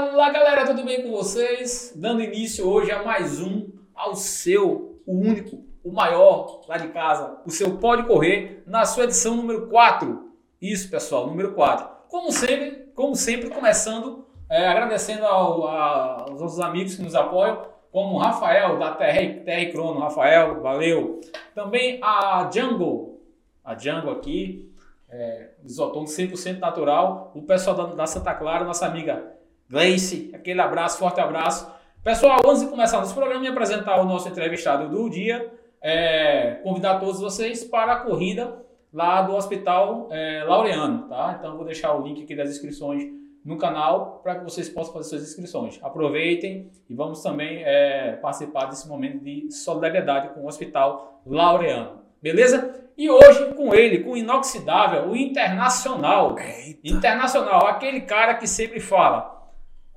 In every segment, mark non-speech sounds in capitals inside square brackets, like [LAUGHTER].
Fala galera, tudo bem com vocês? Dando início hoje a mais um, ao seu, o único, o maior lá de casa, o seu Pode Correr, na sua edição número 4. Isso pessoal, número 4. Como sempre, como sempre começando é, agradecendo ao, a, aos nossos amigos que nos apoiam, como o Rafael da TR, TR Crono, Rafael, valeu. Também a Jungle, a Jungle aqui, é, isotônico 100% natural. O pessoal da, da, Santa Clara, nossa amiga Gleice, aquele abraço, forte abraço. Pessoal, antes de começar nosso programa e apresentar o nosso entrevistado do dia, é, convidar todos vocês para a corrida lá do Hospital é, Laureano, tá? Então vou deixar o link aqui das inscrições no canal para que vocês possam fazer suas inscrições. Aproveitem e vamos também é, participar desse momento de solidariedade com o Hospital Laureano. Beleza? E hoje com ele, com o inoxidável, o internacional. Eita. Internacional, aquele cara que sempre fala: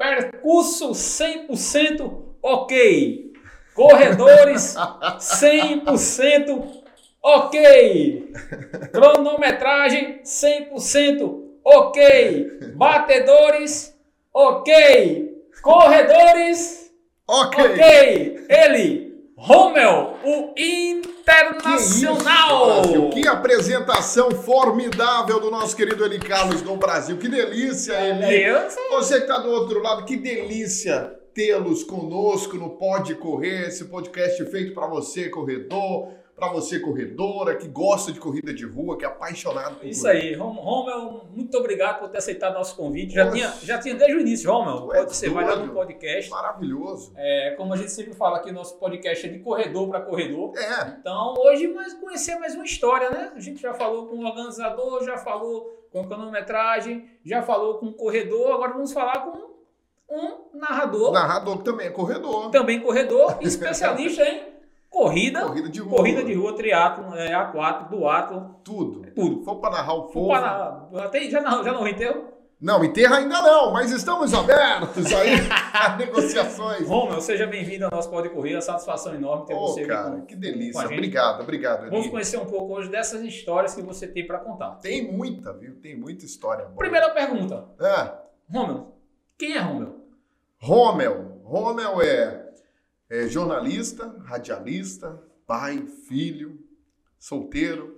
percurso 100% ok. Corredores 100% ok. Cronometragem 100% ok. Batedores ok. Corredores ok. ok. Ele Rommel, o Internacional. Que, isso, que, apresentação formidável do nosso querido Eli Carlos no Brasil. Que delícia, Eli. Você que está do outro lado, que delícia tê-los conosco no Pode Correr, esse podcast feito para você, corredor para você corredora, que gosta de corrida de rua, que é apaixonado por Isso corrida. aí, Romel, muito obrigado por ter aceitado nosso convite. Já tinha, já tinha desde o início, Romel. É você vai lá no podcast. Maravilhoso. É, como a gente sempre fala aqui, nosso podcast é de corredor para corredor. É. Então, hoje, mais conhecer mais uma história, né? A gente já falou com o organizador, já falou com a cronometragem, já falou com o corredor, agora vamos falar com um narrador. Narrador que também é corredor. Também corredor, [LAUGHS] especialista em Corrida, corrida de rua, corrida de rua triatlo, é, A4, duatlo. Tudo. É tudo. Foi para narrar o povo. Para, até, já, narrou, já narrou enterro? Não, enterro ainda não, mas estamos abertos aí [LAUGHS] a negociações. Romeu, seja bem-vindo ao nosso Pode Correr, a satisfação enorme ter oh, você cara, com, que delícia. Obrigado, obrigado. Eli. Vamos conhecer um pouco hoje dessas histórias que você tem para contar. Tem muita, viu? Tem muita história boa. Primeira pergunta. É. Romeu, quem é Romeu? Romeu. Romeu é, é jornalista, radialista, pai, filho, solteiro.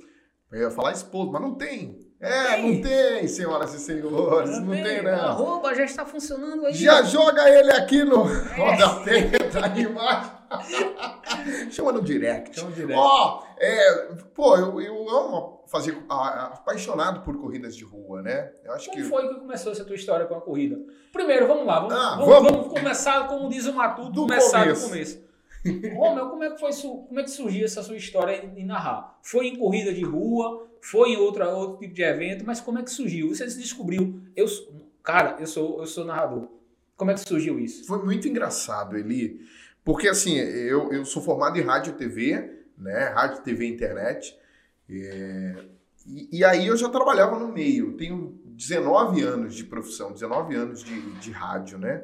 Eu ia falar esposo, mas não tem. É, tem. não tem, senhoras e senhores. Não, não tem, tem, não. Arroba já está funcionando aí. Já joga ele aqui no é. rodapé, aí embaixo. [LAUGHS] Chama no direct. Chama no direct. Ó, oh, é, pô, eu, eu amo fazer, a, apaixonado por corridas de rua, né? Eu acho como que... foi que começou essa tua história com a corrida? Primeiro, vamos lá, vamos, ah, vamos, vamos. vamos começar, como diz o Matuto, do começar começo. do começo. Romeu, como é que foi como é que surgiu essa sua história em narrar? Foi em corrida de rua, foi em outra, outro tipo de evento, mas como é que surgiu? Você descobriu, eu cara, eu sou eu sou narrador. Como é que surgiu isso? Foi muito engraçado, Eli, porque assim, eu, eu sou formado em rádio e TV, né? Rádio, TV e internet. É, e, e, aí eu já trabalhava no meio. Tenho 19 anos de profissão, 19 anos de, de rádio, né?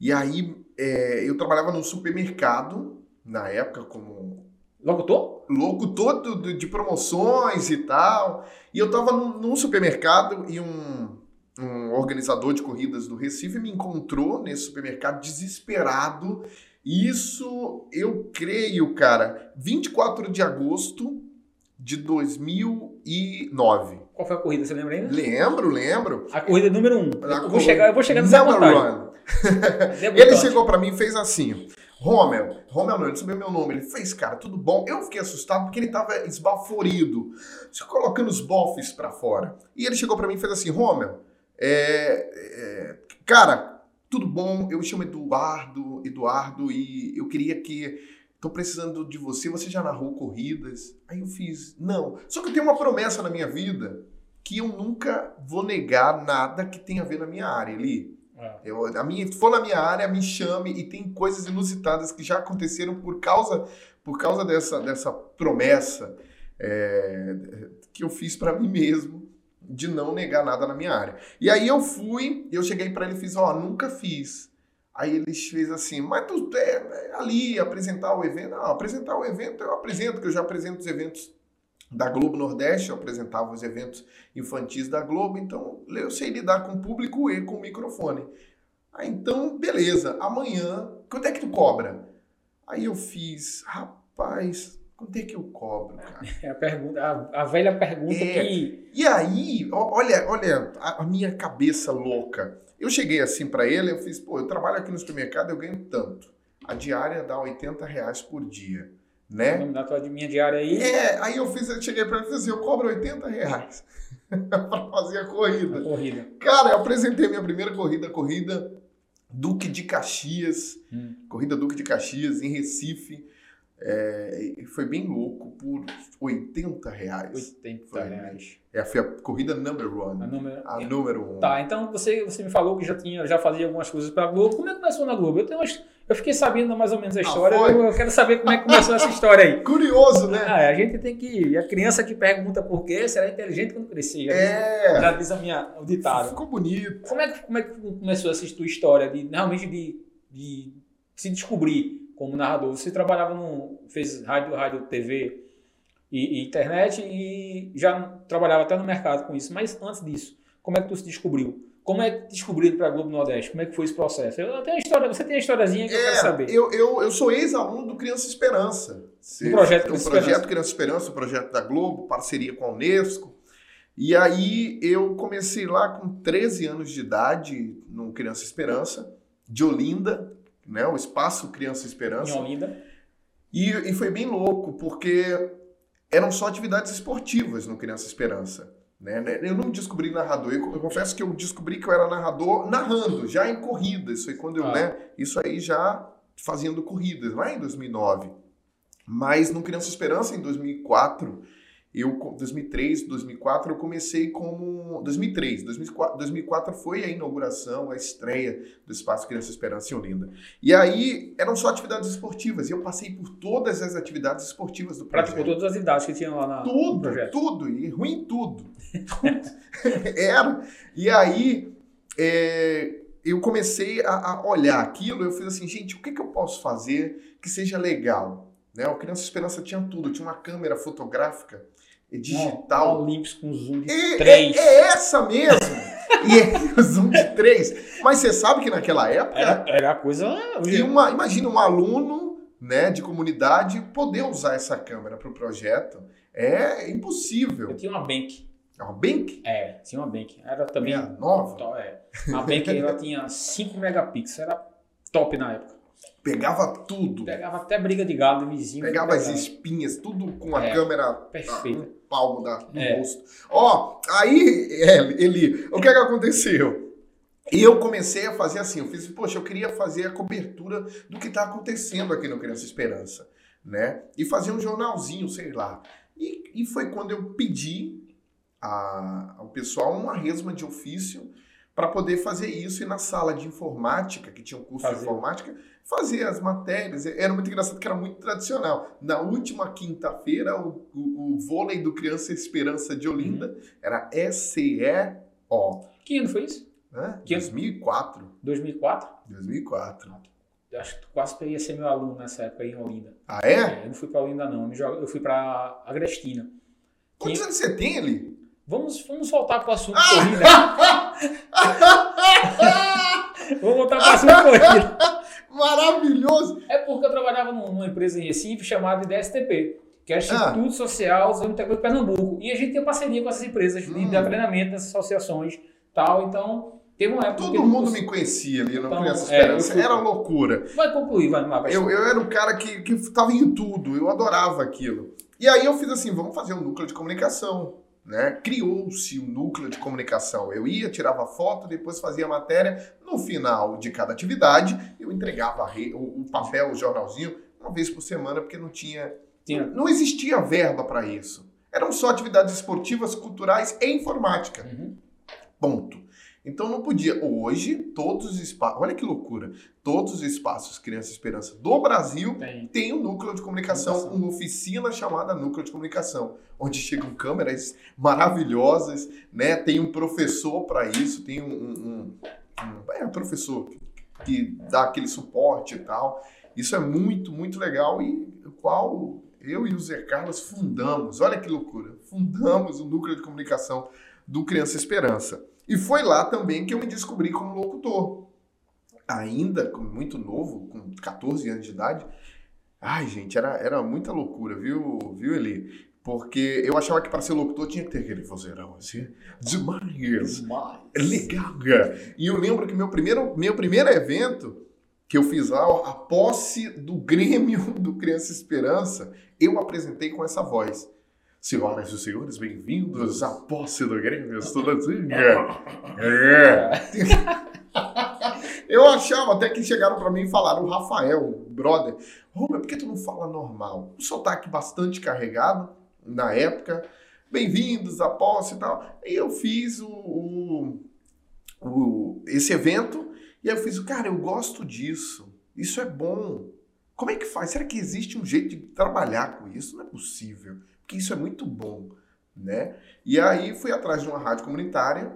E aí é, eu trabalhava no supermercado, na época, como. Locutor? Locutor do, de promoções e tal. E eu tava num, num supermercado e um, um organizador de corridas do Recife me encontrou nesse supermercado desesperado. Isso, eu creio, cara, 24 de agosto de 2009. Qual foi a corrida? Você lembra ainda? Lembro, lembro. A corrida número 1. Um. Eu, vou chegar, eu vou chegar nessa contagem. [LAUGHS] ele chegou para mim e fez assim. Romel, Romel não, ele sabia meu nome. Ele fez, cara, tudo bom? Eu fiquei assustado porque ele tava esbaforido, colocando os bofes para fora. E ele chegou para mim e fez assim: Romel, é, é, cara, tudo bom? Eu me chamo Eduardo, Eduardo, e eu queria que. Tô precisando de você, você já narrou corridas? Aí eu fiz, não. Só que eu tenho uma promessa na minha vida que eu nunca vou negar nada que tenha a ver na minha área, ali. É. Eu, a minha, se for na minha área, me chame e tem coisas inusitadas que já aconteceram por causa, por causa dessa, dessa promessa é, que eu fiz para mim mesmo de não negar nada na minha área. E aí eu fui, eu cheguei para ele e fiz, ó, oh, nunca fiz. Aí ele fez assim, mas tu é, é ali apresentar o evento? Não, apresentar o evento eu apresento, que eu já apresento os eventos da Globo Nordeste, eu apresentava os eventos infantis da Globo, então eu sei lidar com o público e com o microfone. Ah, então, beleza. Amanhã, quanto é que tu cobra? Aí eu fiz, rapaz, quanto é que eu cobro, [LAUGHS] cara? É a, pergunta, a, a velha pergunta é. que. E aí, olha, olha a, a minha cabeça louca. Eu cheguei assim para ele, eu fiz, pô, eu trabalho aqui no supermercado, eu ganho tanto. A diária dá 80 reais por dia, né? Vamos dar tua minha diária aí. É, aí eu fiz, eu cheguei para ele e falei assim, eu cobro 80 reais [LAUGHS] para fazer a corrida. A corrida. Cara, eu apresentei minha primeira corrida, a corrida Duque de Caxias, hum. corrida Duque de Caxias em Recife. É, foi bem louco por 80 reais. 80 foi, reais. É, foi a corrida number one. A número, a número um. Tá, então você, você me falou que já tinha, já fazia algumas coisas para a Globo. Como é que começou na Globo? Eu, tenho umas, eu fiquei sabendo mais ou menos a ah, história. Ah, eu, eu, quero saber como é que começou essa história aí. [LAUGHS] Curioso, né? Ah, a gente tem que. A criança que pergunta por quê será inteligente quando crescer. Já é. Diz, já diz a minha, o ditado. Ficou bonito. Como é que, como é que começou essa tua história de realmente de, de se descobrir? Como narrador. Você trabalhava no. fez rádio, rádio, TV e, e, internet e já trabalhava até no mercado com isso. Mas antes disso, como é que tu se descobriu? Como é que descobriu para a Globo Nordeste? Como é que foi esse processo? Eu tenho história, você tem a historiazinha que é, eu quero saber. Eu, eu, eu sou ex-aluno do Criança Esperança. Do projeto Criança o projeto Criança Esperança, o projeto da Globo, parceria com a Unesco. E aí eu comecei lá com 13 anos de idade no Criança Esperança, de Olinda, né? O Espaço Criança Esperança. Em Olinda. E, e foi bem louco, porque eram só atividades esportivas no Criança Esperança. Né? Eu não descobri narrador, eu, eu, confesso que eu descobri que eu era narrador narrando, já em corridas. Foi quando eu, ah. né? Isso aí já fazendo corridas, lá em 2009. Mas no Criança Esperança, em 2004, eu 2003, 2004 eu comecei como 2003, 2004, 2004 foi a inauguração, a estreia do Espaço Criança Esperança em Olinda. E aí eram só atividades esportivas e eu passei por todas as atividades esportivas do projeto. Praticou todas as idades que tinha lá na, tudo. Tudo, e ruim tudo. [LAUGHS] [LAUGHS] Era. E aí é, eu comecei a, a, olhar aquilo, eu fiz assim, gente, o que, que eu posso fazer que seja legal? Né? O Criança Esperança tinha tudo, tinha uma câmera fotográfica é digital. Olympus com zoom de e, 3. É, é, essa mesmo. [LAUGHS] e é [LAUGHS] zoom de 3. Mas você sabe que naquela época. Era, era coisa. E uma, imagina um aluno né, de comunidade poder usar essa câmera para o projeto. É impossível. Eu tinha uma Bank. É uma Bank? É, tinha uma Bank. Era também. Nova? É. A Bank ela tinha 5 megapixels. Era top na época. Pegava tudo. Pegava até briga de galo do vizinho. Pegava as espinhas, tudo com a é, câmera perfeita. no palmo da, do é. rosto. Ó, aí, é, ele, o que é que aconteceu? Eu comecei a fazer assim, eu fiz, poxa, eu queria fazer a cobertura do que está acontecendo aqui no Criança Esperança, né? E fazer um jornalzinho, sei lá. E, e foi quando eu pedi a, ao pessoal uma resma de ofício para poder fazer isso e na sala de informática, que tinha um curso fazer. de informática, fazer as matérias. Era muito engraçado que era muito tradicional. Na última quinta-feira, o, o, o, vôlei do Criança Esperança de Olinda uhum. era SCE-O. Que ano foi isso? Né? Que 2004. 2004? 2004. Eu acho que quase ia ser meu aluno nessa época em Olinda. Ah, é? é eu não fui para Olinda, não. Eu fui para Agrestina. Quantos que... anos você tem ali? Vamos, vamos voltar para o assunto corrida. vamos [LAUGHS] [LAUGHS] voltar para o assunto corrida. Maravilhoso! É porque eu trabalhava numa empresa em Recife chamada IDSTP, que é o Instituto ah. Social Zona de Pernambuco. E a gente tem parceria com essas empresas hum. de treinamento dessas associações tal. Então, teve uma época. Todo mundo me conhecia ali, não então, conhecia esperança. É, era loucura. Vai concluir, vai lá. Vai eu, eu era o cara que, que tava em tudo, eu adorava aquilo. E aí eu fiz assim: vamos fazer um núcleo de comunicação né? Criou-se um núcleo de comunicação. Eu ia, tirava foto, depois fazia matéria. No final de cada atividade, eu entregava o, papel, o jornalzinho, uma vez por semana, porque não tinha. tinha. Não existia verba para isso. Eram só atividades esportivas, culturais e informática. Uhum. Ponto. Então não podia. Hoje, todos os espaços. Olha que loucura. Todos os espaços Criança Esperança do Brasil tem, tem um núcleo de comunicação, comunicação, uma oficina chamada Núcleo de Comunicação, onde chegam câmeras maravilhosas, né? Tem um professor para isso, tem um, um, um, é, um professor que dá aquele suporte e tal. Isso é muito, muito legal e o qual eu e o Zé Carlos fundamos. Olha que loucura. Fundamos o núcleo de comunicação do Criança Esperança. E foi lá também que eu me descobri como locutor. ainda muito novo, com 14 anos de idade. Ai, gente, era, era muita loucura, viu, viu, Eli? Porque eu achava que para ser locutor tinha que ter aquele vozeirão assim. Demais! Demais! Legal, cara. E eu lembro que meu primeiro, meu primeiro evento que eu fiz lá, a posse do Grêmio [LAUGHS] do Criança Esperança, eu apresentei com essa voz. Senhoras e senhores, bem-vindos à posse do Grêmio Estudantil. É. Eu achava até que chegaram para mim e falaram, o Rafael, brother, Roma, por que tu não fala normal? Um sotaque bastante carregado na época. Bem-vindos à posse e tal. E eu fiz o, o, o, esse evento e eu fiz, cara, eu gosto disso. Isso é bom. Como é que faz? Será que existe um jeito de trabalhar com isso? Não é possível. Porque isso é muito bom, né? E aí fui atrás de uma rádio comunitária,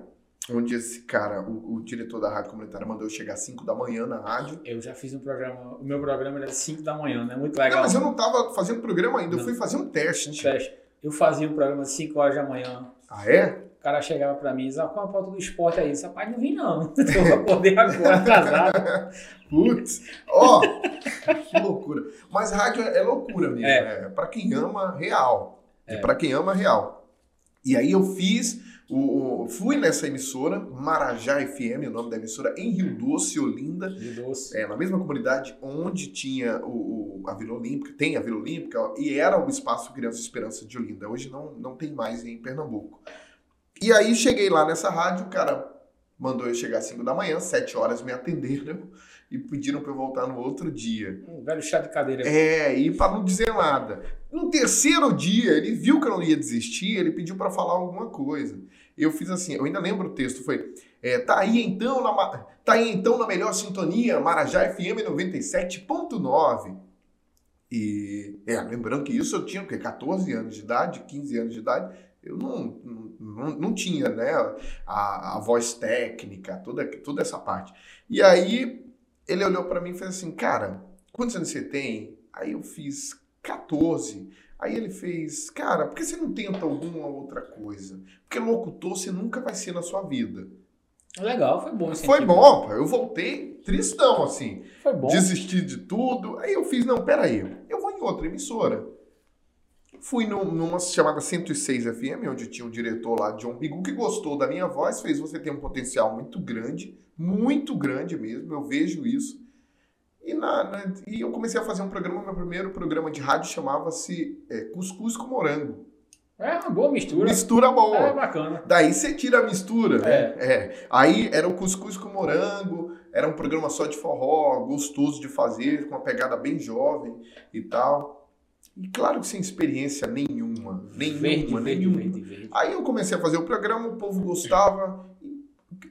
onde esse cara, o, o diretor da rádio comunitária, mandou eu chegar às 5 da manhã na rádio. Eu já fiz um programa, o meu programa era 5 da manhã, né? Muito legal. Não, mas eu não estava fazendo programa ainda, não. eu fui fazer um teste. Um teste. Eu fazia um programa às 5 horas da manhã. Ah, é? cara chegava para mim e dizia, qual a pauta do esporte aí? Esse rapaz não vim não, [LAUGHS] eu vou poder agora, casado. [LAUGHS] Putz, ó, oh, [LAUGHS] que loucura. Mas rádio é loucura mesmo, é. Né? para quem ama, real. É. Para quem ama, real. E aí eu fiz, o, o, fui nessa emissora, Marajá FM, o nome da emissora, em Rio Doce, Olinda. Rio Doce. É, na mesma comunidade onde tinha o, o, a Vila Olímpica, tem a Vila Olímpica, e era o Espaço Criança Esperança de Olinda. Hoje não, não tem mais em Pernambuco. E aí cheguei lá nessa rádio, o cara mandou eu chegar às 5 da manhã, 7 horas me atenderam e pediram para eu voltar no outro dia. Um velho chá de cadeira. É, e para não dizer nada. No terceiro dia, ele viu que eu não ia desistir, ele pediu para falar alguma coisa. Eu fiz assim, eu ainda lembro o texto, foi é, tá aí então na tá aí então na melhor sintonia, Marajá FM 97.9. E é, lembrando que isso eu tinha o quê? 14 anos de idade, 15 anos de idade eu não, não, não tinha né, a, a voz técnica, toda, toda essa parte. E aí ele olhou para mim e fez assim, cara, quantos anos você tem? Aí eu fiz 14. Aí ele fez, cara, por que você não tenta alguma outra coisa? Porque locutor você nunca vai ser na sua vida. Legal, foi bom. Foi tipo. bom, eu voltei tristão, assim. Foi bom. Desisti de tudo. Aí eu fiz, não, peraí, eu vou em outra emissora. Fui no, numa chamada 106 FM, onde tinha um diretor lá, John Bigu, que gostou da minha voz, fez você ter um potencial muito grande, muito grande mesmo, eu vejo isso. E, na, na, e eu comecei a fazer um programa, meu primeiro programa de rádio chamava-se é, Cuscuz com Morango. É uma boa mistura. Mistura boa. É bacana. Daí você tira a mistura, né? É. é. Aí era o cuscuz com morango, era um programa só de forró, gostoso de fazer, com uma pegada bem jovem e tal. E claro que sem experiência nenhuma. Nenhuma, verde, nenhuma. Verde, verde, Aí eu comecei a fazer o programa, o povo gostava.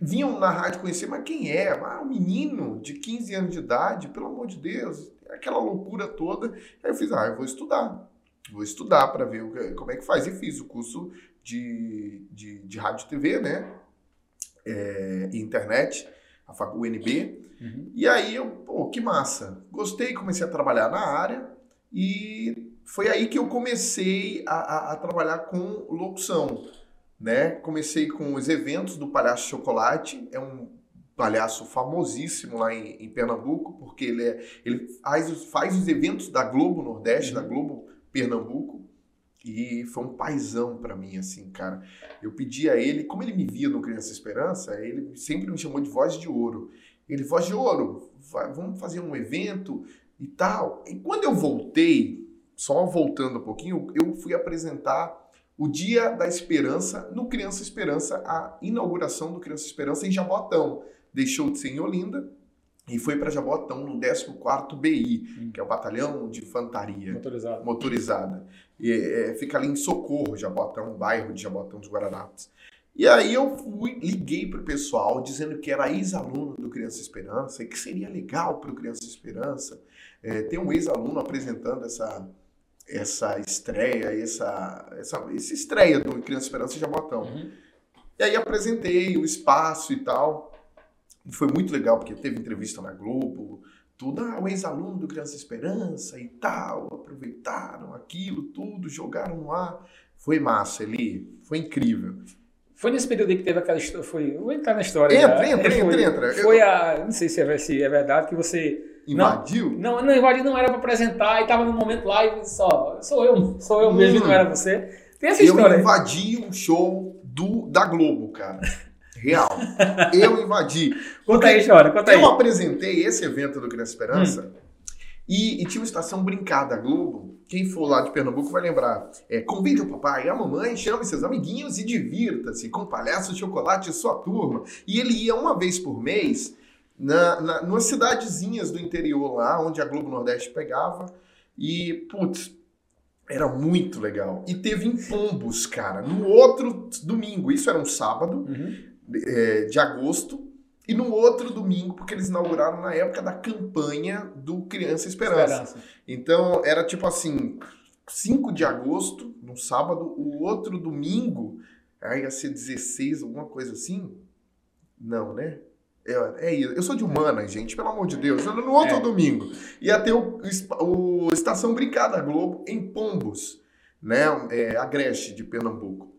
Vinham na rádio conhecer, mas quem é? Ah, um menino de 15 anos de idade, pelo amor de Deus, aquela loucura toda. Aí eu fiz, ah, eu vou estudar. Vou estudar para ver como é que faz. E fiz o curso de, de, de rádio e TV, né? É, internet, a UNB. Uhum. E aí eu, pô, que massa. Gostei, comecei a trabalhar na área e foi aí que eu comecei a, a, a, trabalhar com locução, né? Comecei com os eventos do Palhaço Chocolate, é um palhaço famosíssimo lá em, em Pernambuco, porque ele, é, ele faz, faz os eventos da Globo Nordeste, uhum. da Globo Pernambuco, e foi um paizão para mim, assim, cara. Eu pedi a ele, como ele me via no Criança Esperança, ele sempre me chamou de voz de ouro. Ele, voz de ouro, vai, vamos fazer um evento e tal. E quando eu voltei só voltando um pouquinho, eu fui apresentar o Dia da Esperança no Criança Esperança, a inauguração do Criança Esperança em Jabotão. Deixou de ser em Olinda e foi para Jabotão no 14º BI, hum. que é o Batalhão de Infantaria Motorizada. Motorizada. E, é, fica ali em Socorro, Jabotão, bairro de Jabotão dos Guararapes. E aí eu fui, liguei para o pessoal dizendo que era ex-aluno do Criança Esperança e que seria legal para o Criança Esperança é, ter um ex-aluno apresentando essa, essa estreia, essa, essa, essa estreia do Criança Esperança Jabotão. Uhum. E aí apresentei o espaço e tal. E foi muito legal, porque teve entrevista na Globo, tudo, ah, o ex-aluno do Criança Esperança e tal, aproveitaram aquilo tudo, jogaram no ar. Foi massa, Eli, foi incrível. Foi nesse período aí que teve aquela história. Foi, vou entrar na história. Entra, entra, [LAUGHS] foi, entra, entra. Foi a. Não sei se é, se é verdade que você. Invadiu? Não, não, invadiu não era para apresentar e tava no momento lá e só. Sou eu, sou eu mesmo, hum. não era você. Tem essa história. Eu invadi um show do, da Globo, cara. Real. [LAUGHS] eu invadi. Conta aí, história, conta eu aí. Eu apresentei esse evento do Criança Esperança hum. e, e, tinha uma estação brincada Globo. Quem for lá de Pernambuco vai lembrar. É, convide o papai e a mamãe, chame seus amiguinhos e divirta-se com palhaço chocolate e sua turma. E ele ia uma vez por mês na, na, nas cidadezinhas do interior lá, onde a Globo Nordeste pegava. E, putz, era muito legal. E teve em Pombos, cara, no outro domingo. Isso era um sábado uhum. é, de agosto. E no outro domingo, porque eles inauguraram na época da campanha do Criança Esperança. Esperança. Então, era tipo assim, 5 de agosto, no sábado, o outro domingo, aí ia ser 16, alguma coisa assim. Não, né? É, é isso. Eu sou de humanas, gente, pelo amor de Deus. No outro é. domingo ia ter o, o Estação Brincada Globo em Pombos, né? É, Agreste, de Pernambuco.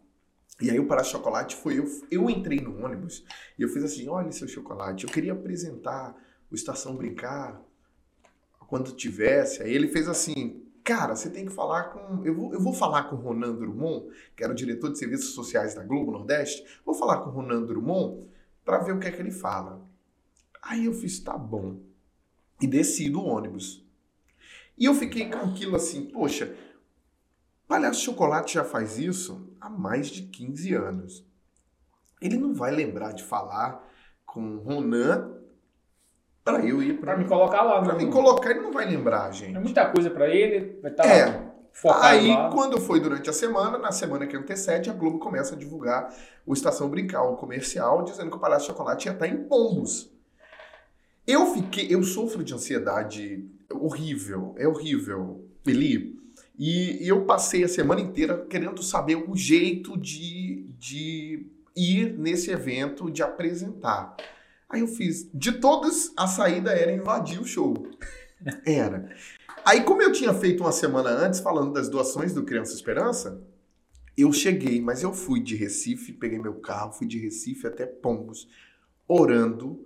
E aí o para-chocolate foi eu. Eu entrei no ônibus e eu fiz assim: olha seu chocolate, eu queria apresentar o Estação Brincar quando tivesse. Aí ele fez assim. Cara, você tem que falar com. Eu vou, eu vou falar com o Ronan Drummond, que era o diretor de serviços sociais da Globo Nordeste. Vou falar com o Ronan Drummond para ver o que é que ele fala. Aí eu fiz, tá bom. E desci do ônibus. E eu fiquei com aquilo assim, poxa, Palhaço Chocolate já faz isso há mais de 15 anos. Ele não vai lembrar de falar com Ronan para eu ir para me colocar lá. Para me colocar, ele não vai lembrar, gente. É muita coisa para ele, vai estar tá é. Aí, lá. quando foi durante a semana, na semana que antecede, a Globo começa a divulgar o Estação Brincar, o comercial, dizendo que o Palhaço Chocolate ia estar em Pombos. Eu fiquei, eu sofro de ansiedade horrível, é horrível, Eli. E, e eu passei a semana inteira querendo saber o jeito de, de ir nesse evento, de apresentar. Aí eu fiz, de todas, a saída era invadir o show. [LAUGHS] Era. Aí, como eu tinha feito uma semana antes, falando das doações do Criança Esperança, eu cheguei, mas eu fui de Recife, peguei meu carro, fui de Recife até Pombos, orando,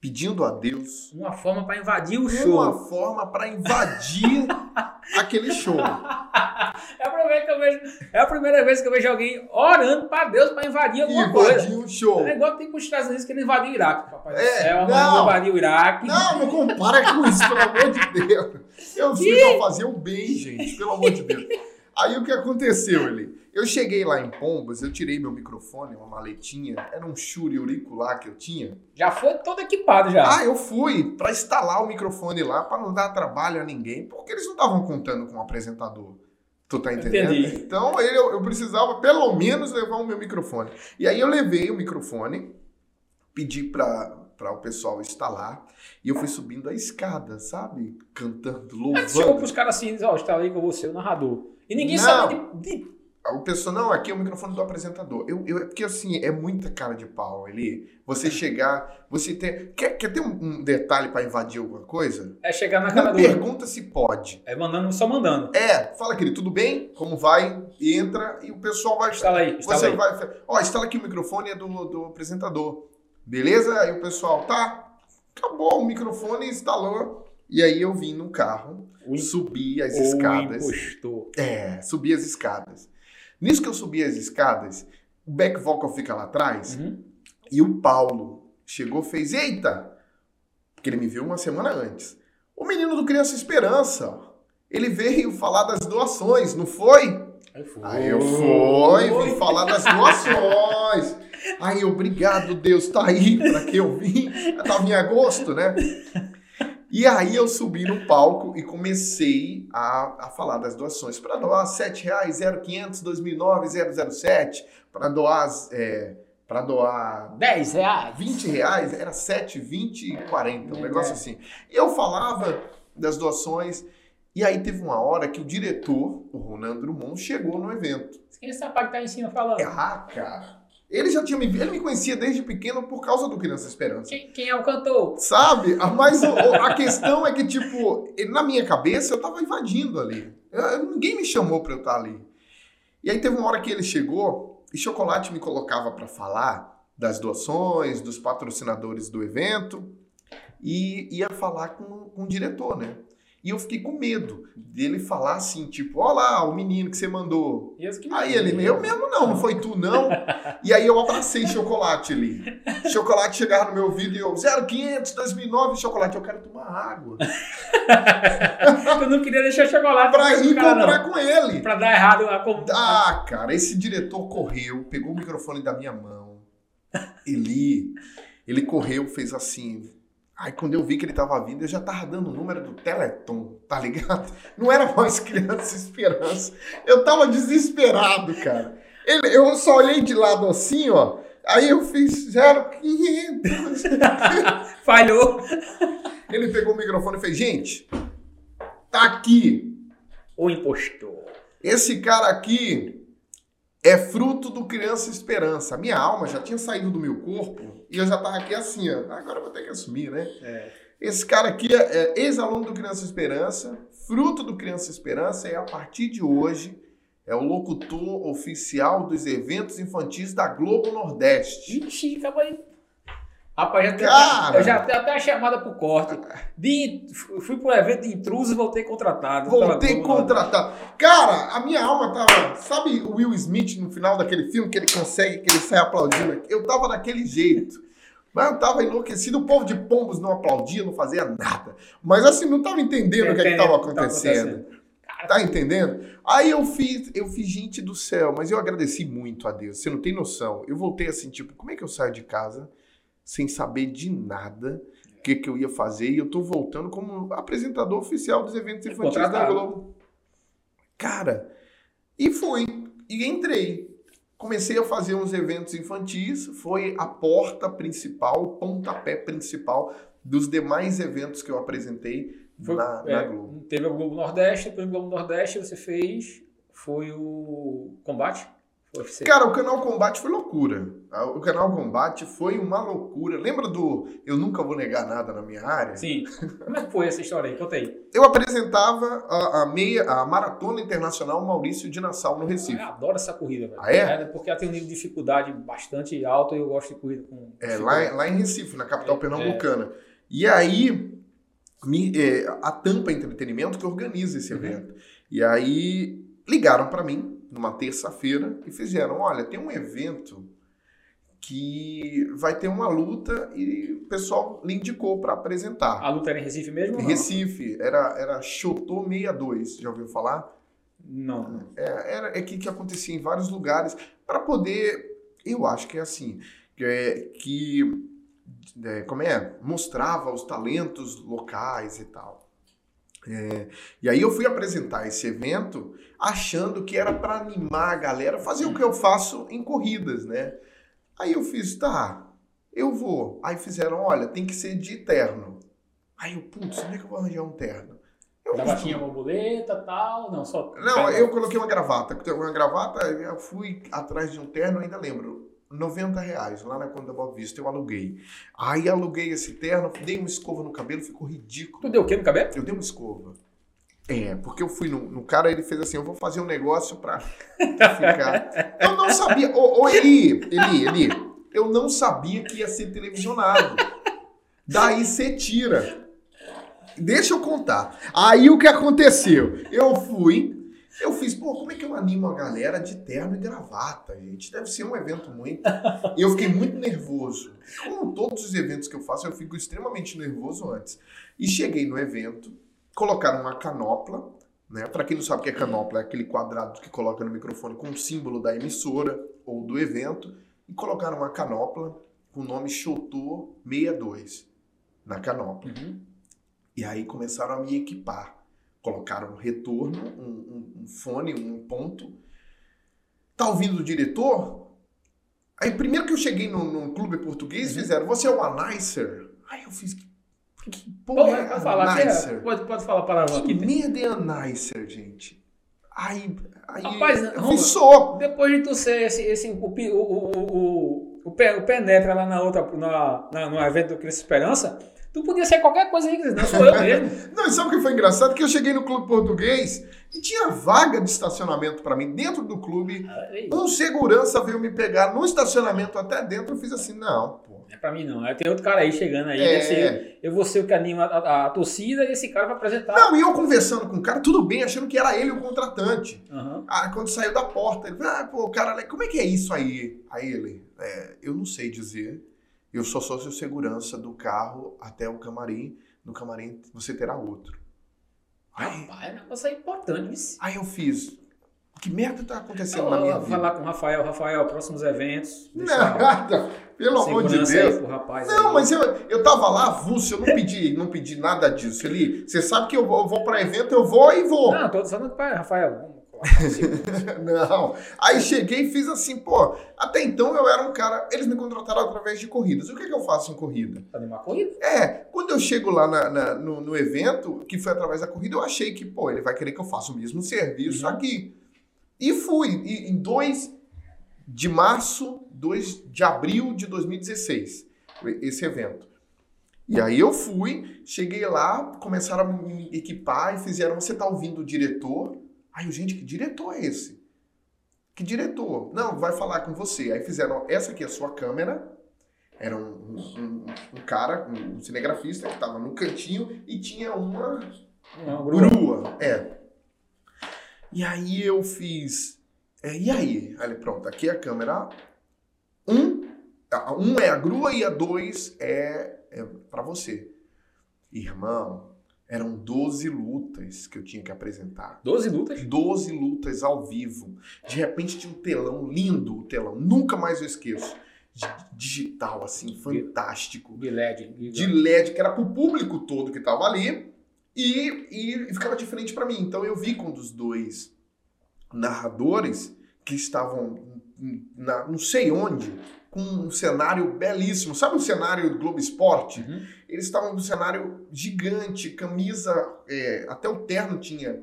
pedindo a Deus. Uma forma para invadir o show. Uma forma para invadir [LAUGHS] aquele show. É a, primeira que eu vejo, é a primeira vez que eu vejo alguém orando para Deus para invadir alguma invadir coisa. Invadir o show. É igual tem com os Estados Unidos que ele invadiu o Iraque, papai. É, é não, invadiu o Iraque. Não, não compara com isso, pelo amor de Deus. Eu [LAUGHS] fui fazer o bem, gente, pelo amor de Deus. Aí o que aconteceu ali? Eu cheguei lá em Pombas, eu tirei meu microfone, uma maletinha, era um Shure lá que eu tinha. Já foi todo equipado já. Ah, eu fui para instalar o microfone lá para não dar trabalho a ninguém, porque eles não estavam contando com o apresentador. Tu tá entendendo? Entendi. Então eu, eu precisava pelo menos levar o meu microfone. E aí eu levei o microfone, pedi para para o pessoal instalar. E eu fui subindo a escada, sabe? Cantando, louvando. Mas chegou pros caras assim, ó, oh, está aí com você, o narrador. E ninguém não. sabe de, de o pessoal, não, aqui é o microfone do apresentador. Eu, eu, é porque assim, é muita cara de pau ali. Você chegar, você ter. Quer, quer ter um, um detalhe para invadir alguma coisa? É chegar na cara do. Pergunta se pode. É mandando, só mandando. É, fala aquele, tudo bem? Como vai? Entra e o pessoal vai. Instala aí, instala você aí. vai. Ó, instala aqui o microfone é do, do apresentador. Beleza? Aí o pessoal, tá? Acabou o microfone, instalou. E aí eu vim no carro, o subi as escadas. Impostor. É, subi as escadas. Nisso que eu subi as escadas, o back vocal fica lá atrás uhum. e o Paulo chegou fez, eita! Porque ele me viu uma semana antes. O menino do Criança Esperança, ele veio falar das doações, não foi? Aí eu fui, vim falar das doações. Aí, obrigado, Deus, tá aí para que eu vim. Eu tava em agosto, né? E aí eu subi no palco e comecei a, a falar das doações. Para doar R$ 7,00, 0500, 2009, 007. Para doar... É, para doar 10 reais, 20 reais, era 7, 20 e 40, um é, negócio assim. E eu falava das doações, e aí teve uma hora que o diretor, o Ronan Drummond, chegou no evento. Quem sabe que tá em cima falando? Ah, cara. Ele já tinha me ele me conhecia desde pequeno por causa do Criança Esperança. Quem, quem é o cantor? Sabe? Ah, mas a questão é que, tipo, na minha cabeça eu tava invadindo ali. Eu, ninguém me chamou pra eu estar ali. E aí teve uma hora que ele chegou E Chocolate me colocava para falar das doações, dos patrocinadores do evento e ia falar com, com o diretor, né? E eu fiquei com medo dele falar assim, tipo, ó lá, o menino que você mandou. Aí ele, eu mesmo não, não foi tu não. [LAUGHS] e aí eu abracei chocolate ali. Chocolate chegava no meu ouvido e eu, 0500, 2009, chocolate, eu quero tomar água. [LAUGHS] eu não queria deixar chocolate pra ir comprar não. com ele. Pra dar errado a Ah, cara, esse diretor correu, pegou o microfone da minha mão. Ele, ele correu, fez assim, Aí quando eu vi que ele tava vindo, eu já tava dando o número do Teleton, tá ligado? Não era mais [LAUGHS] Criança Esperança. Eu tava desesperado, cara. Ele, eu só olhei de lado assim, ó. Aí eu fiz 0500. [LAUGHS] Falhou. Ele pegou o microfone e fez: Gente, tá aqui. O impostor. Esse cara aqui é fruto do Criança Esperança. Minha alma já tinha saído do meu corpo e eu já estava aqui assim, ó. Agora eu vou ter que assumir, né? É. Esse cara aqui é, é ex-aluno do Criança Esperança, fruto do Criança Esperança, e a partir de hoje é o locutor oficial dos eventos infantis da Globo Nordeste. Ixi, acaba aí. Rapaz, já Cara, eu já tenho até a chamada pro corte. De, fui pro evento de intrusos e voltei contratado. Voltei contratado. Cara, a minha alma tava. Sabe o Will Smith no final daquele filme que ele consegue, que ele sai aplaudindo? Eu tava daquele jeito. Mas eu tava enlouquecido, o povo de Pombos não aplaudia, não fazia nada. Mas assim, não tava entendendo o que, é que tava acontecendo. Tá entendendo? Aí eu fiz, eu fiz, gente do céu, mas eu agradeci muito a Deus. Você não tem noção. Eu voltei assim, tipo, como é que eu saio de casa? Sem saber de nada o que, que eu ia fazer. E eu tô voltando como apresentador oficial dos eventos infantis da Globo. Cara, e fui. E entrei. Comecei a fazer uns eventos infantis. Foi a porta principal, o pontapé principal dos demais eventos que eu apresentei foi, na, é, na Globo. Teve o Globo Nordeste, depois do Globo Nordeste você fez. Foi o Combate? UFC. Cara, o canal Combate foi loucura. O canal Combate foi uma loucura. Lembra do Eu Nunca Vou Negar Nada na minha área? Sim. Como é que foi essa história aí? Conta aí. Eu apresentava a, a meia, a Maratona Internacional Maurício de Nassau no Recife. Eu adoro essa corrida, velho. Ah, é? é? Porque ela tem um nível de dificuldade bastante alto e eu gosto de corrida com. É, lá, lá em Recife, na capital é, pernambucana. É. E aí, me, é, a Tampa Entretenimento que organiza esse uhum. evento. E aí ligaram para mim numa terça-feira e fizeram: olha, tem um evento que vai ter uma luta e o pessoal lhe indicou para apresentar. A luta era em Recife mesmo? Recife, era, era Chotô 62, já ouviu falar? Não. É, era, é que, que acontecia em vários lugares para poder, eu acho que é assim, que, é, que é, como é, mostrava os talentos locais e tal. É, e aí eu fui apresentar esse evento achando que era para animar a galera, fazer o que eu faço em corridas, né? Aí eu fiz, tá, eu vou. Aí fizeram, olha, tem que ser de terno. Aí eu, putz, onde é que eu vou arranjar um terno? Eu Gravatinha borboleta tal, não, só... Não, eu coloquei uma gravata. Uma gravata, eu fui atrás de um terno, ainda lembro, 90 reais, lá na conta Boa Vista, eu aluguei. Aí aluguei esse terno, dei uma escova no cabelo, ficou ridículo. Tu deu o quê no cabelo? Eu dei uma escova. É, porque eu fui no, no cara, ele fez assim, eu vou fazer um negócio pra, pra ficar... [LAUGHS] eu não sabia, ô, ô Eli, Eli, Eli, eu não sabia que ia ser televisionado. Daí você tira. Deixa eu contar. Aí o que aconteceu? Eu fui, eu fiz, pô, como é que eu animo a galera de terno e gravata, gente? Deve ser um evento muito. [LAUGHS] E eu fiquei muito nervoso. Como todos os eventos que eu faço, eu fico extremamente nervoso antes. E cheguei no evento, colocaram uma canopla, né? Para quem não sabe o que é canopla, é aquele quadrado que coloca no microfone com o símbolo da emissora ou do evento, e colocaram uma canopla com o nome Chotô 62 na canopla. Uhum. E aí começaram a me equipar colocaram um retorno, um, um, um fone, um ponto. Tá ouvindo o diretor? Aí, primeiro que eu cheguei no, no clube português, uhum. fizeram, você é o Anicer? Aí eu fiz, que, que porra é pode falar, é, pode, pode falar para aqui. Que merda é Anicer, gente? Aí, aí Rapaz, eu Roma, fiz só. Depois de tu ser esse, esse o, o, o, o, o, penetra lá na outra, na, na, no evento do Cristo Esperança, Tu podia ser qualquer coisa aí, não sou eu mesmo. [LAUGHS] não, e sabe o que foi engraçado? Que eu cheguei no clube português e tinha vaga de estacionamento para mim dentro do clube. Ah, um segurança veio me pegar no estacionamento até dentro. Eu fiz assim, não, pô. É pra mim não. Tem outro cara aí chegando aí. É... Ser, eu vou ser o que anima a, a, a, torcida e esse cara vai apresentar. Não, e eu conversando com o cara, tudo bem, achando que era ele o contratante. Uhum. Ah, quando saiu da porta, ele falou, ah, pô, o cara, como é que é isso aí? Aí ele, é, eu não sei dizer. Eu só sou seu segurança do carro até o camarim. No camarim você terá outro. Aí, Rapaz, negócio é importante. Aí eu fiz. Que merda tá acontecendo eu, na minha vida? Falar com o Rafael. Rafael, próximos eventos. Nada. [LAUGHS] Pelo amor de Deus. Rapaz não, aí. mas eu, eu tava lá avulso, eu não pedi, não pedi nada disso. Ele, você sabe que eu vou, eu vou para evento, eu vou e vou. Não, tô falando para Rafael. Não. Aí cheguei e fiz assim, pô. Até então eu era um cara. Eles me contrataram através de corridas. O que, é que eu faço em corrida? Animar corrida? É. Quando eu chego lá na, na, no, no, evento, que foi através da corrida, eu achei que, pô, ele vai querer que eu faça o mesmo serviço uhum. aqui. E fui. E, em 2 de março, 2 de abril de 2016, esse evento. E aí eu fui, cheguei lá, começaram a me equipar e fizeram, você tá ouvindo o diretor? Aí eu, gente, que diretor é esse? Que diretor? Não, vai falar com você. Aí fizeram, essa aqui é a sua câmera. Era um, um, um cara, um cinegrafista que estava no cantinho e tinha uma, uma grua. grua. É. E aí eu fiz. É, e aí? Aí pronto, aqui é a câmera. Um, a um é a grua e a dois é, é para você. Irmão, eram 12 lutas que eu tinha que apresentar. 12 lutas? 12 lutas ao vivo. De repente tinha um telão, lindo o telão, nunca mais eu esqueço. Digital, assim, fantástico. De LED. De LED, que era pro público todo que tava ali. E, e ficava diferente para mim. Então eu vi quando os dois narradores que estavam na, não sei onde, com um cenário belíssimo. Sabe o cenário do Globo Esporte? Uhum. Eles estavam num cenário gigante, camisa, é, até o terno tinha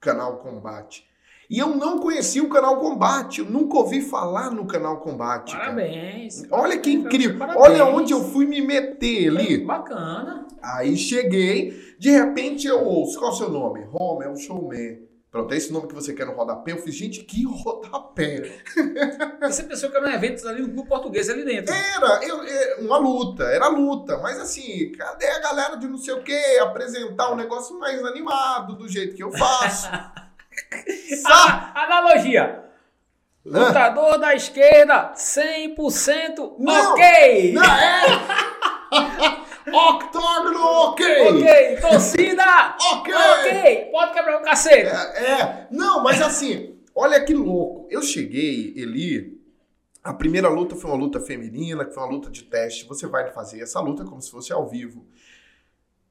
canal Combate. E eu não conhecia o canal Combate, eu nunca ouvi falar no canal Combate. Parabéns. Cara. Olha que incrível. Parabéns. Olha onde eu fui me meter ali. Bacana. Aí cheguei, de repente eu ouço, qual é o seu nome? Romel Showman. Pronto, é esse nome que você quer no rodapé. Eu fiz, gente, que rodapé. [LAUGHS] Você pensou que era um evento ali no português ali dentro. Era, eu, é, uma luta, era luta. Mas assim, cadê a galera de não sei o quê? Apresentar um negócio mais animado, do jeito que eu faço. [LAUGHS] Sa Analogia. Lutador da esquerda, 100% não, ok. Não, é... [LAUGHS] Octógono, ok! Ok, torcida! ok! Ok, pode quebrar o cacete! É, é, não, mas assim, olha que louco. Eu cheguei, Eli, a primeira luta foi uma luta feminina, que foi uma luta de teste. Você vai fazer essa luta como se fosse ao vivo.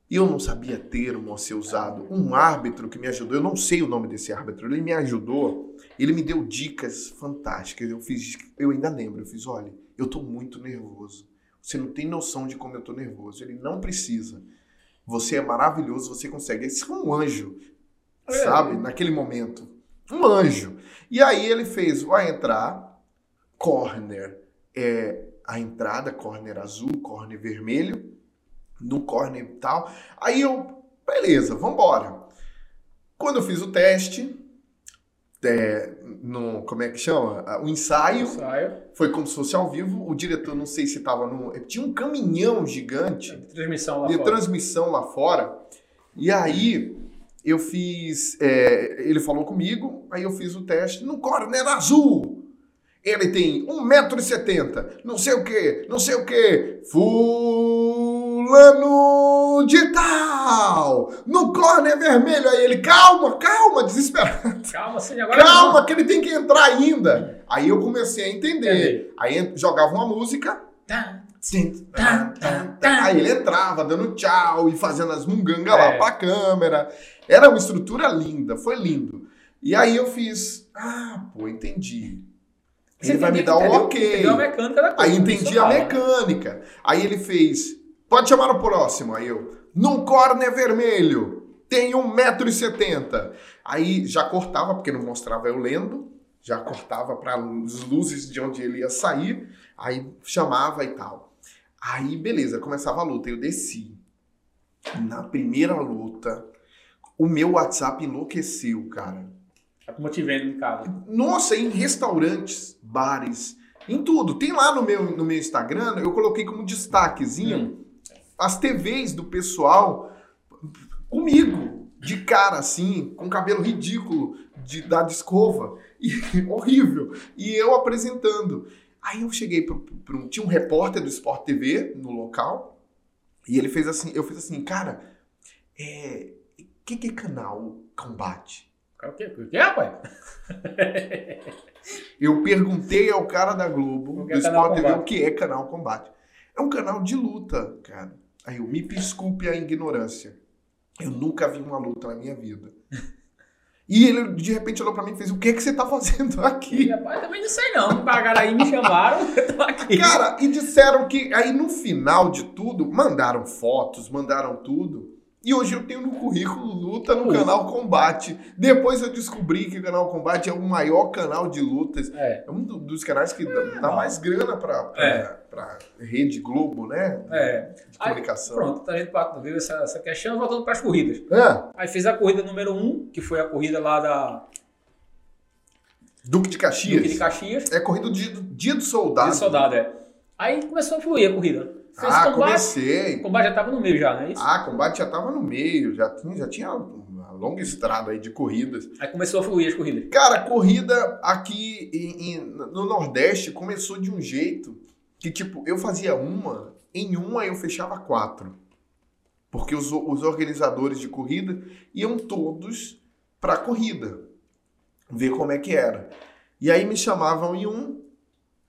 E eu não sabia termo a ser usado. Um árbitro que me ajudou, eu não sei o nome desse árbitro, ele me ajudou, ele me deu dicas fantásticas. Eu fiz, eu ainda lembro, eu fiz, olha, eu tô muito nervoso. Você não tem noção de como eu tô nervoso. Ele não precisa. Você é maravilhoso, você consegue. Esse é um anjo, é. sabe? Naquele momento. Um anjo. E aí ele fez, vai entrar, corner é a entrada, corner azul, corner vermelho, no corner e tal. Aí eu, beleza, vambora. Quando eu fiz o teste, é, no, como é que chama? O ensaio, ensaio, foi como se fosse ao vivo. O diretor, não sei se estava no. Tinha um caminhão gigante de transmissão lá de fora. transmissão lá fora. E aí eu fiz. É, ele falou comigo, aí eu fiz o teste no corner azul. Ele tem 1,70m, não sei o que, não sei o que. Fulano de tal! No corner vermelho. Aí ele, calma, calma, desesperado. Calma, sim, agora. Calma, não. que ele tem que entrar ainda. Aí eu comecei a entender. Aí jogava uma música. Tá. Tá, tá, aí ele entrava dando tchau e fazendo as mungangas é. lá pra câmera. Era uma estrutura linda, foi lindo. E aí eu fiz, ah, pô, entendi. Você ele vai me dar um ok. A mecânica da coisa, aí entendi a mecânica. Aí ele fez, pode chamar o próximo. Aí eu, num corner vermelho, tem 1,70m. Aí já cortava, porque não mostrava eu lendo, já cortava para as luzes de onde ele ia sair, aí chamava e tal. Aí, beleza, começava a luta, eu desci. Na primeira luta, o meu WhatsApp enlouqueceu, cara. Tá motivando em casa. Nossa, em restaurantes, bares, em tudo. Tem lá no meu, no meu Instagram, eu coloquei como destaquezinho hum. As TVs do pessoal comigo, de cara assim, com cabelo ridículo, de, da escova, e, [LAUGHS] horrível. E eu apresentando. Aí eu cheguei para um. Tinha um repórter do Sport TV no local, e ele fez assim, eu fiz assim, cara, é. O que, que é canal combate? O que, o que rapaz? [LAUGHS] eu perguntei ao cara da Globo, do é Sport TV, o que é canal combate. É um canal de luta, cara. Aí eu me desculpe a ignorância. Eu nunca vi uma luta na minha vida. E ele de repente olhou pra mim e fez: O que é que você tá fazendo aqui? Rapaz, também não sei não. Me pagaram aí, me chamaram, [LAUGHS] eu tô aqui. Cara, e disseram que aí no final de tudo, mandaram fotos, mandaram tudo. E hoje eu tenho no currículo luta no canal Combate. Depois eu descobri que o canal Combate é o maior canal de lutas. É, é um dos canais que dá, dá mais grana pra, pra, é. pra, Rede Globo, né? É. De comunicação. Aí, pronto, tá vendo, viu essa, essa questão, voltando para as corridas. É. Aí fez a corrida número 1, um, que foi a corrida lá da. Duque de Caxias. Duque de Caxias. É corrida do dia, do dia do soldado. Dia do soldado, é. Aí começou a fluir a corrida. Fez ah, combate. comecei. O combate já estava no meio já, não é isso? Ah, combate já estava no meio, já tinha, já tinha uma longa estrada aí de corridas. Aí começou a fluir as corridas. Cara, a corrida aqui em, em, no Nordeste começou de um jeito que, tipo, eu fazia uma, em uma eu fechava quatro. Porque os, os organizadores de corrida iam todos pra corrida, ver como é que era. E aí me chamavam em um,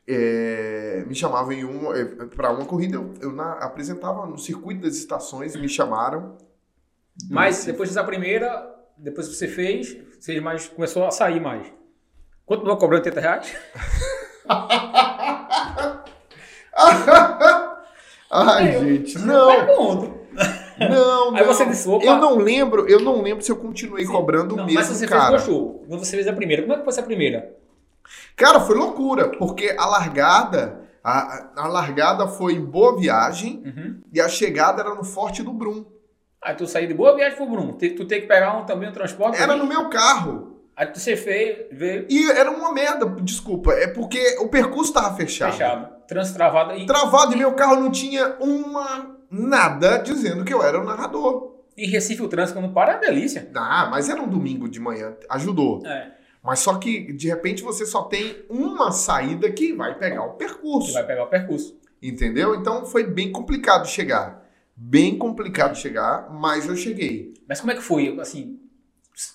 é, me chamavam em um é, para uma corrida, eu, eu na, apresentava no circuito das estações, me chamaram. Mas depois dessa primeira, depois que você fez, você mais, começou a sair mais. Quanto não cobrou 80 reais? [LAUGHS] Ai, gente, não. Não, não. Aí você disse, Opa. eu não lembro, eu não lembro se eu continuei Sim. cobrando não, mesmo, mas você cara. Fez show. Quando você fez a primeira, como é que foi essa primeira? Cara, foi loucura, porque a largada, a, a largada foi em Boa Viagem uhum. e a chegada era no Forte do Brum. Aí tu saiu de Boa Viagem pro Brum, tu, tu tem que pegar um, também um transporte? Era no meu carro. Aí tu você fez, veio... E era uma merda, desculpa, é porque o percurso tava fechado. Fechado, trânsito travado aí. Travado e meu carro não tinha uma, nada dizendo que eu era o narrador. E Recife o trânsito não para é uma delícia. Ah, mas era um domingo de manhã, ajudou. É. Mas só que, de repente, você só tem uma saída que vai pegar o percurso. Que vai pegar o percurso. Entendeu? Então foi bem complicado chegar. Bem complicado chegar, mas eu cheguei. Mas como é que foi? Assim,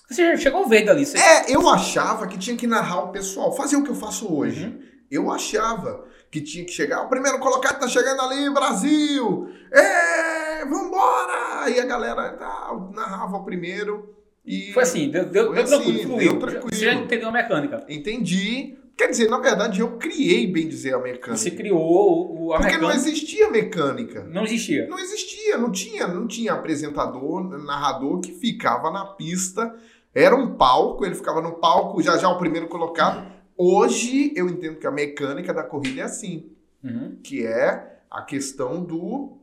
você chegou a ver dali? Você... É, eu achava que tinha que narrar o pessoal, fazer o que eu faço hoje. Uhum. Eu achava que tinha que chegar, o primeiro colocado tá chegando ali, Brasil! É, vambora! E a galera tá, narrava o primeiro. E foi assim, deu, deu, deu assim, tranquilo, fluiu. Deu tranquilo. Você já entendeu a mecânica. Entendi. Quer dizer, na verdade, eu criei, bem dizer, a mecânica. Você criou o, a Porque mecânica. não existia mecânica. Não existia. Não existia, não tinha, não tinha apresentador, narrador que ficava na pista. Era um palco, ele ficava no palco, já já o primeiro colocado. Hoje eu entendo que a mecânica da corrida é assim. Uhum. Que é a questão do.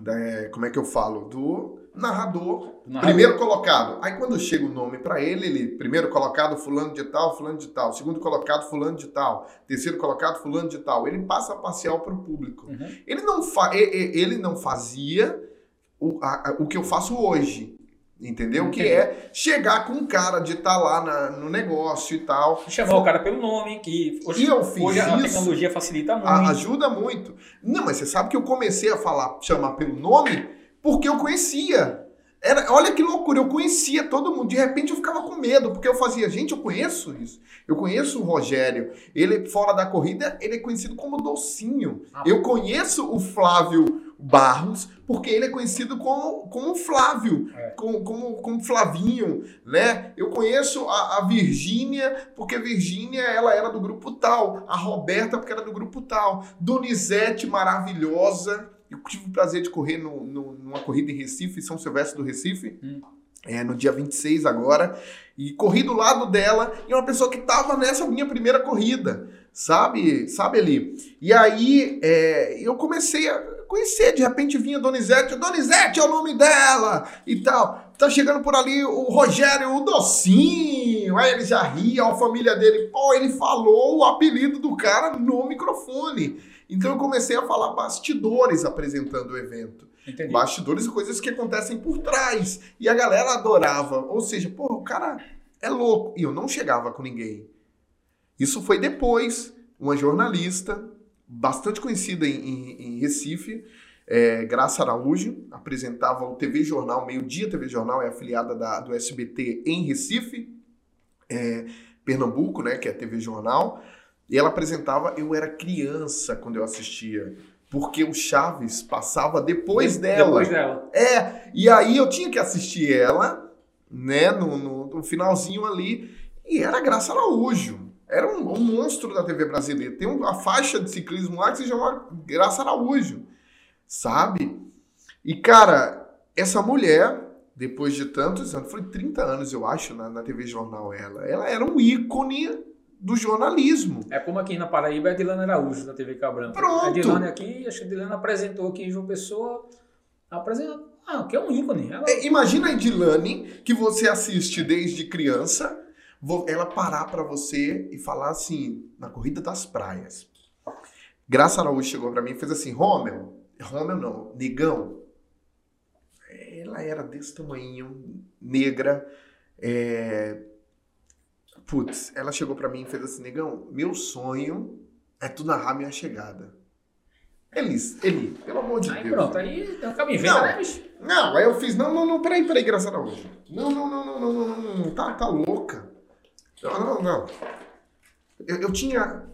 Da, como é que eu falo? Do narrador, narrador, primeiro colocado. Aí quando chega o nome para ele, ele primeiro colocado fulano de tal, fulano de tal, segundo colocado fulano de tal, terceiro colocado fulano de tal. Ele passa a parcial para o público. Uhum. Ele não fa ele não fazia o, a, o que eu faço hoje. Entendeu? Entendi. Que é chegar com um cara de estar tá lá na, no negócio e tal. Chamar o cara pelo nome, que hoje, e eu fiz hoje a tecnologia facilita muito. ajuda muito. Não, mas você sabe que eu comecei a falar, chamar pelo nome porque eu conhecia. Era, olha que loucura, eu conhecia todo mundo. De repente eu ficava com medo, porque eu fazia, gente, eu conheço isso. Eu conheço o Rogério. Ele, fora da corrida, ele é conhecido como Docinho. Ah, eu conheço o Flávio Barros, porque ele é conhecido como, como Flávio, é. como, como, como Flavinho, né? Eu conheço a, a Virgínia, porque Virgínia, ela era do grupo tal. A Roberta, porque era do grupo tal. Donizete, maravilhosa eu tive o prazer de correr no, no, numa corrida em Recife, São Silvestre do Recife. Hum. É, no dia 26 agora, e corri do lado dela, e uma pessoa que estava nessa minha primeira corrida, sabe? Sabe ali? E aí é, eu comecei a conhecer. De repente vinha Donizete, Donizete é o nome dela e tal. Tá chegando por ali o Rogério, o Docinho. Aí ele já ria, a família dele, pô, ele falou o apelido do cara no microfone. Então eu comecei a falar bastidores apresentando o evento. Entendi. Bastidores e coisas que acontecem por trás. E a galera adorava. Ou seja, pô, o cara é louco. E eu não chegava com ninguém. Isso foi depois. Uma jornalista bastante conhecida em, em, em Recife, é, Graça Araújo, apresentava o TV Jornal, Meio Dia TV Jornal, é afiliada da, do SBT em Recife, é, Pernambuco, né, que é TV Jornal, e ela apresentava, eu era criança quando eu assistia, porque o Chaves passava depois dela. Depois dela. É, e aí eu tinha que assistir ela, né, no, no, no finalzinho ali, e era Graça Araújo. Era um, um, monstro da TV brasileira. Tem uma faixa de ciclismo lá que se chama Graça Araújo, sabe? E, cara, essa mulher, depois de tantos anos, foi 30 anos, eu acho, na, na TV Jornal ela, ela era um ícone do jornalismo. É como aqui na Paraíba é a Dilana Araújo, da TV Cabranca. Pronto. A Dilana aqui, acho que a Dilana apresentou aqui em João Pessoa, apresentou, ah, que é um ícone. Ela... É, imagina a Dilane, que você assiste desde criança, ela parar para você e falar assim, na corrida das praias. Graça Araújo chegou para mim e fez assim, Romel, Romel não, negão. Ela era desse tamanho, negra, é... Putz, ela chegou para mim e fez assim, negão, meu sonho é tu narrar minha chegada. Elis, Eli, pelo amor de aí, Deus. Pronto, aí tem um caminho venda, né, bicho? Não, aí eu fiz, não, não, não, peraí, peraí, Graça Araújo. Não, não, não, não, não, não, não, não, tá, tá louca. Não, não, não. Eu, eu tinha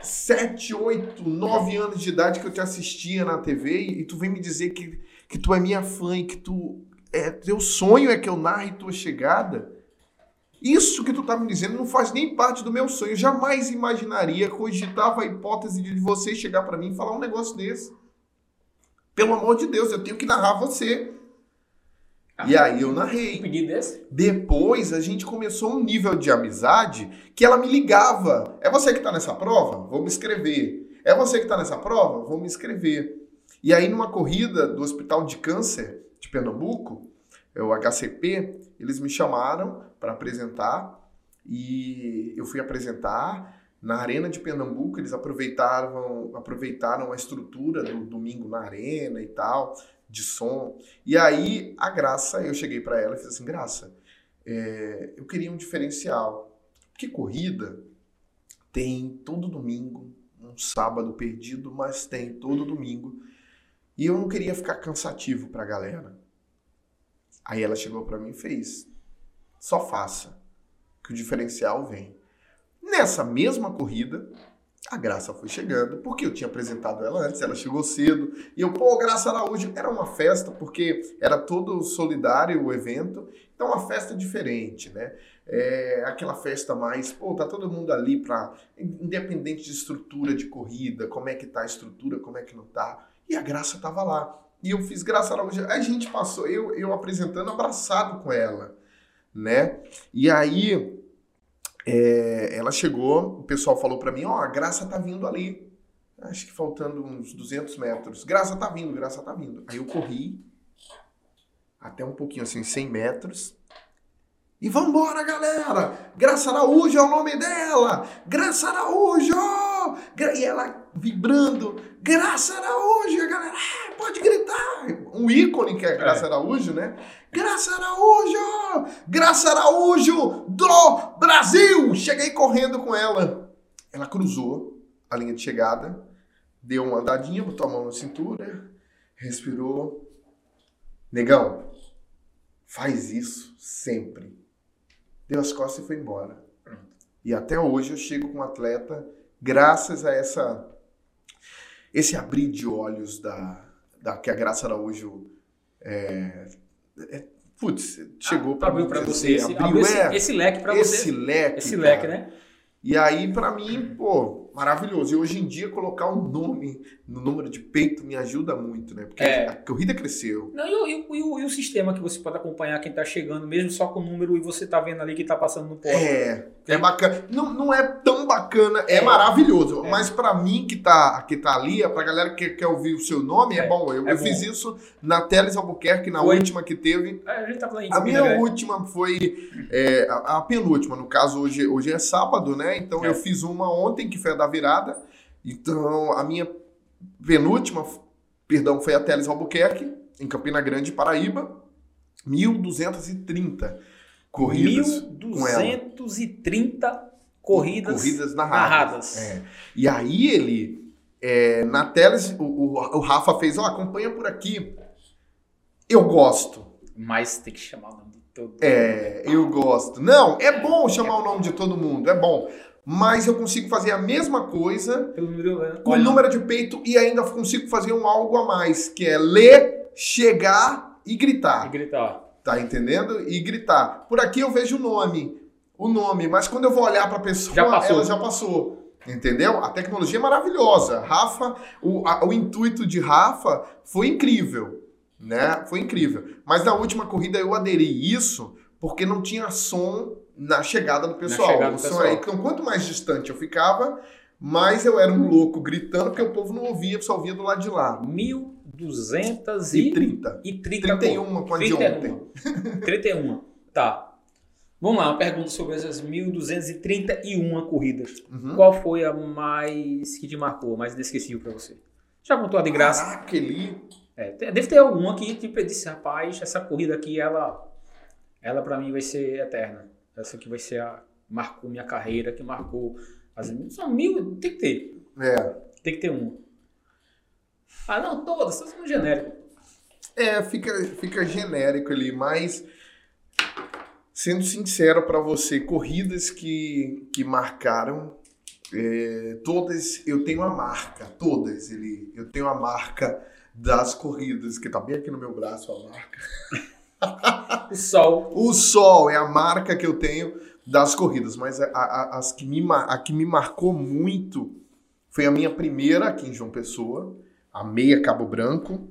7, 8, 9 anos de idade que eu te assistia na TV e, e tu vem me dizer que, que tu é minha fã e que tu. É, teu sonho é que eu narre tua chegada. Isso que tu tá me dizendo não faz nem parte do meu sonho. Eu jamais imaginaria, cogitava a hipótese de você chegar para mim e falar um negócio desse. Pelo amor de Deus, eu tenho que narrar você. E aí eu narrei. Um pedido desse? Depois a gente começou um nível de amizade que ela me ligava. É você que tá nessa prova? Vou me inscrever. É você que tá nessa prova? Vou me inscrever. E aí numa corrida do Hospital de Câncer de Pernambuco, é o HCP, eles me chamaram para apresentar e eu fui apresentar na Arena de Pernambuco, eles aproveitaram, aproveitaram a estrutura do domingo na arena e tal de som. E aí, a Graça, eu cheguei para ela e fiz assim: Graça, é, eu queria um diferencial. Porque corrida tem todo domingo, um sábado perdido, mas tem todo domingo. E eu não queria ficar cansativo para a galera. Aí ela chegou para mim e fez: só faça, que o diferencial vem. Nessa mesma corrida, a Graça foi chegando, porque eu tinha apresentado ela antes, ela chegou cedo, e eu, pô, Graça Araújo, era uma festa, porque era todo solidário o evento, então uma festa diferente, né? É aquela festa mais, pô, tá todo mundo ali pra, independente de estrutura de corrida, como é que tá a estrutura, como é que não tá, e a Graça tava lá. E eu fiz Graça Araújo, a gente passou, eu, eu apresentando, abraçado com ela, né? E aí, é, ela chegou, o pessoal falou para mim, ó, oh, a Graça tá vindo ali. Acho que faltando uns 200 metros. Graça tá vindo, Graça tá vindo. Aí eu corri até um pouquinho assim, 100 metros. E vambora, galera! Graça Araújo é o nome dela! Graça Araújo! E ela vibrando, Graça Araújo! A galera, ah, pode gritar! Um ícone que é Graça é. Araújo, né? Graça Araújo! Graça Araújo do Brasil! Cheguei correndo com ela. Ela cruzou a linha de chegada, deu uma andadinha, botou a mão na cintura, respirou. Negão, faz isso sempre deu as costas e foi embora. E até hoje eu chego com um atleta, graças a essa esse abrir de olhos da, da que a Graça Araújo é, é, putz, chegou ah, para abriu para você, esse, abriu, esse, é, esse leque para você. Esse leque. Esse leque, né? E aí para mim, pô, maravilhoso. E hoje em dia, colocar um nome no número de peito me ajuda muito, né? Porque é. a corrida cresceu. Não, e, e, e, o, e, o, sistema que você pode acompanhar quem tá chegando, mesmo só com o número, e você tá vendo ali que tá passando no pódio. É, é bacana. Não, não é tão bacana, é, é maravilhoso. É. Mas para mim que tá, que tá ali, é pra galera que quer ouvir o seu nome, é, é bom. Eu, eu bom. fiz isso na Teles Albuquerque, na última que teve. É, a gente tá falando A minha última foi a, a, penúltima. No caso, hoje, hoje é sábado, né? Então eu fiz uma ontem, que foi a da virada. Então, a minha penúltima, perdão, foi a Teles Albuquerque, em Campina Grande, Paraíba. 1.230 corridas 1.230 corridas, corridas narradas. narradas. É. E aí ele, é, na Teles, o, o, o Rafa fez, ó, oh, acompanha por aqui. Eu gosto. Mas tem que chamar o nome de todo mundo. É, eu gosto. Não, é bom chamar o nome de todo mundo, é bom mas eu consigo fazer a mesma coisa número, com o número de peito e ainda consigo fazer um algo a mais, que é ler, chegar e gritar. E gritar. Tá entendendo? E gritar. Por aqui eu vejo o nome, o nome, mas quando eu vou olhar para a pessoa, já ela já passou. Entendeu? A tecnologia é maravilhosa. Rafa, o, a, o intuito de Rafa foi incrível, né? Foi incrível. Mas na última corrida eu aderi isso porque não tinha som na chegada do pessoal. Chegada do pessoal. Aí, então, quanto mais distante eu ficava, mais eu era um louco gritando, porque o povo não ouvia, só ouvia do lado de lá. 1230. E 30. 31 com a de ontem. [LAUGHS] 31. Tá. Vamos lá, uma pergunta sobre essas 1.231 corridas. Uhum. Qual foi a mais que te marcou, mais inesquecível para você? Já contou a de graça? Caraca, ele... É, deve ter alguma que tipo, disse, rapaz, essa corrida aqui, ela, ela para mim vai ser eterna. Essa aqui vai ser a. Marcou minha carreira, que marcou. As, são mil, tem que ter. É. Tem que ter um. Ah, não, todas, todas são genéricas. É, fica, fica genérico ali, mas. Sendo sincero para você, corridas que, que marcaram, é, todas eu tenho a marca, todas ele, eu tenho a marca das corridas, que tá bem aqui no meu braço a marca. [LAUGHS] o sol. O sol é a marca que eu tenho das corridas, mas a, a, as que me, a que me marcou muito foi a minha primeira aqui em João Pessoa, a meia Cabo Branco,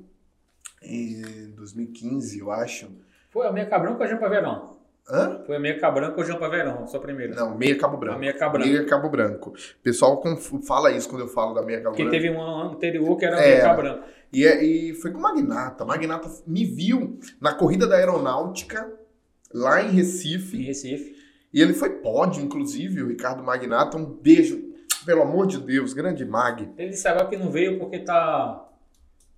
em 2015, eu acho. Foi a meia Cabo Branco ou a Jampa Verão? Hã? Foi a meia Cabo Branco ou Jampa Verão, sua primeira? Não, meia Cabo Branco. A meia Cabo Branco. Meia Cabo Branco. O pessoal fala isso quando eu falo da meia Cabo Porque Branco. Porque teve um anterior que era a meia é, Cabo Branco. E, é, e foi com o Magnata. Magnata me viu na corrida da aeronáutica, lá em Recife. Em Recife. E ele foi pódio, inclusive, o Ricardo Magnata. Um beijo, pelo amor de Deus, grande Mag. Ele disse agora que não veio porque tá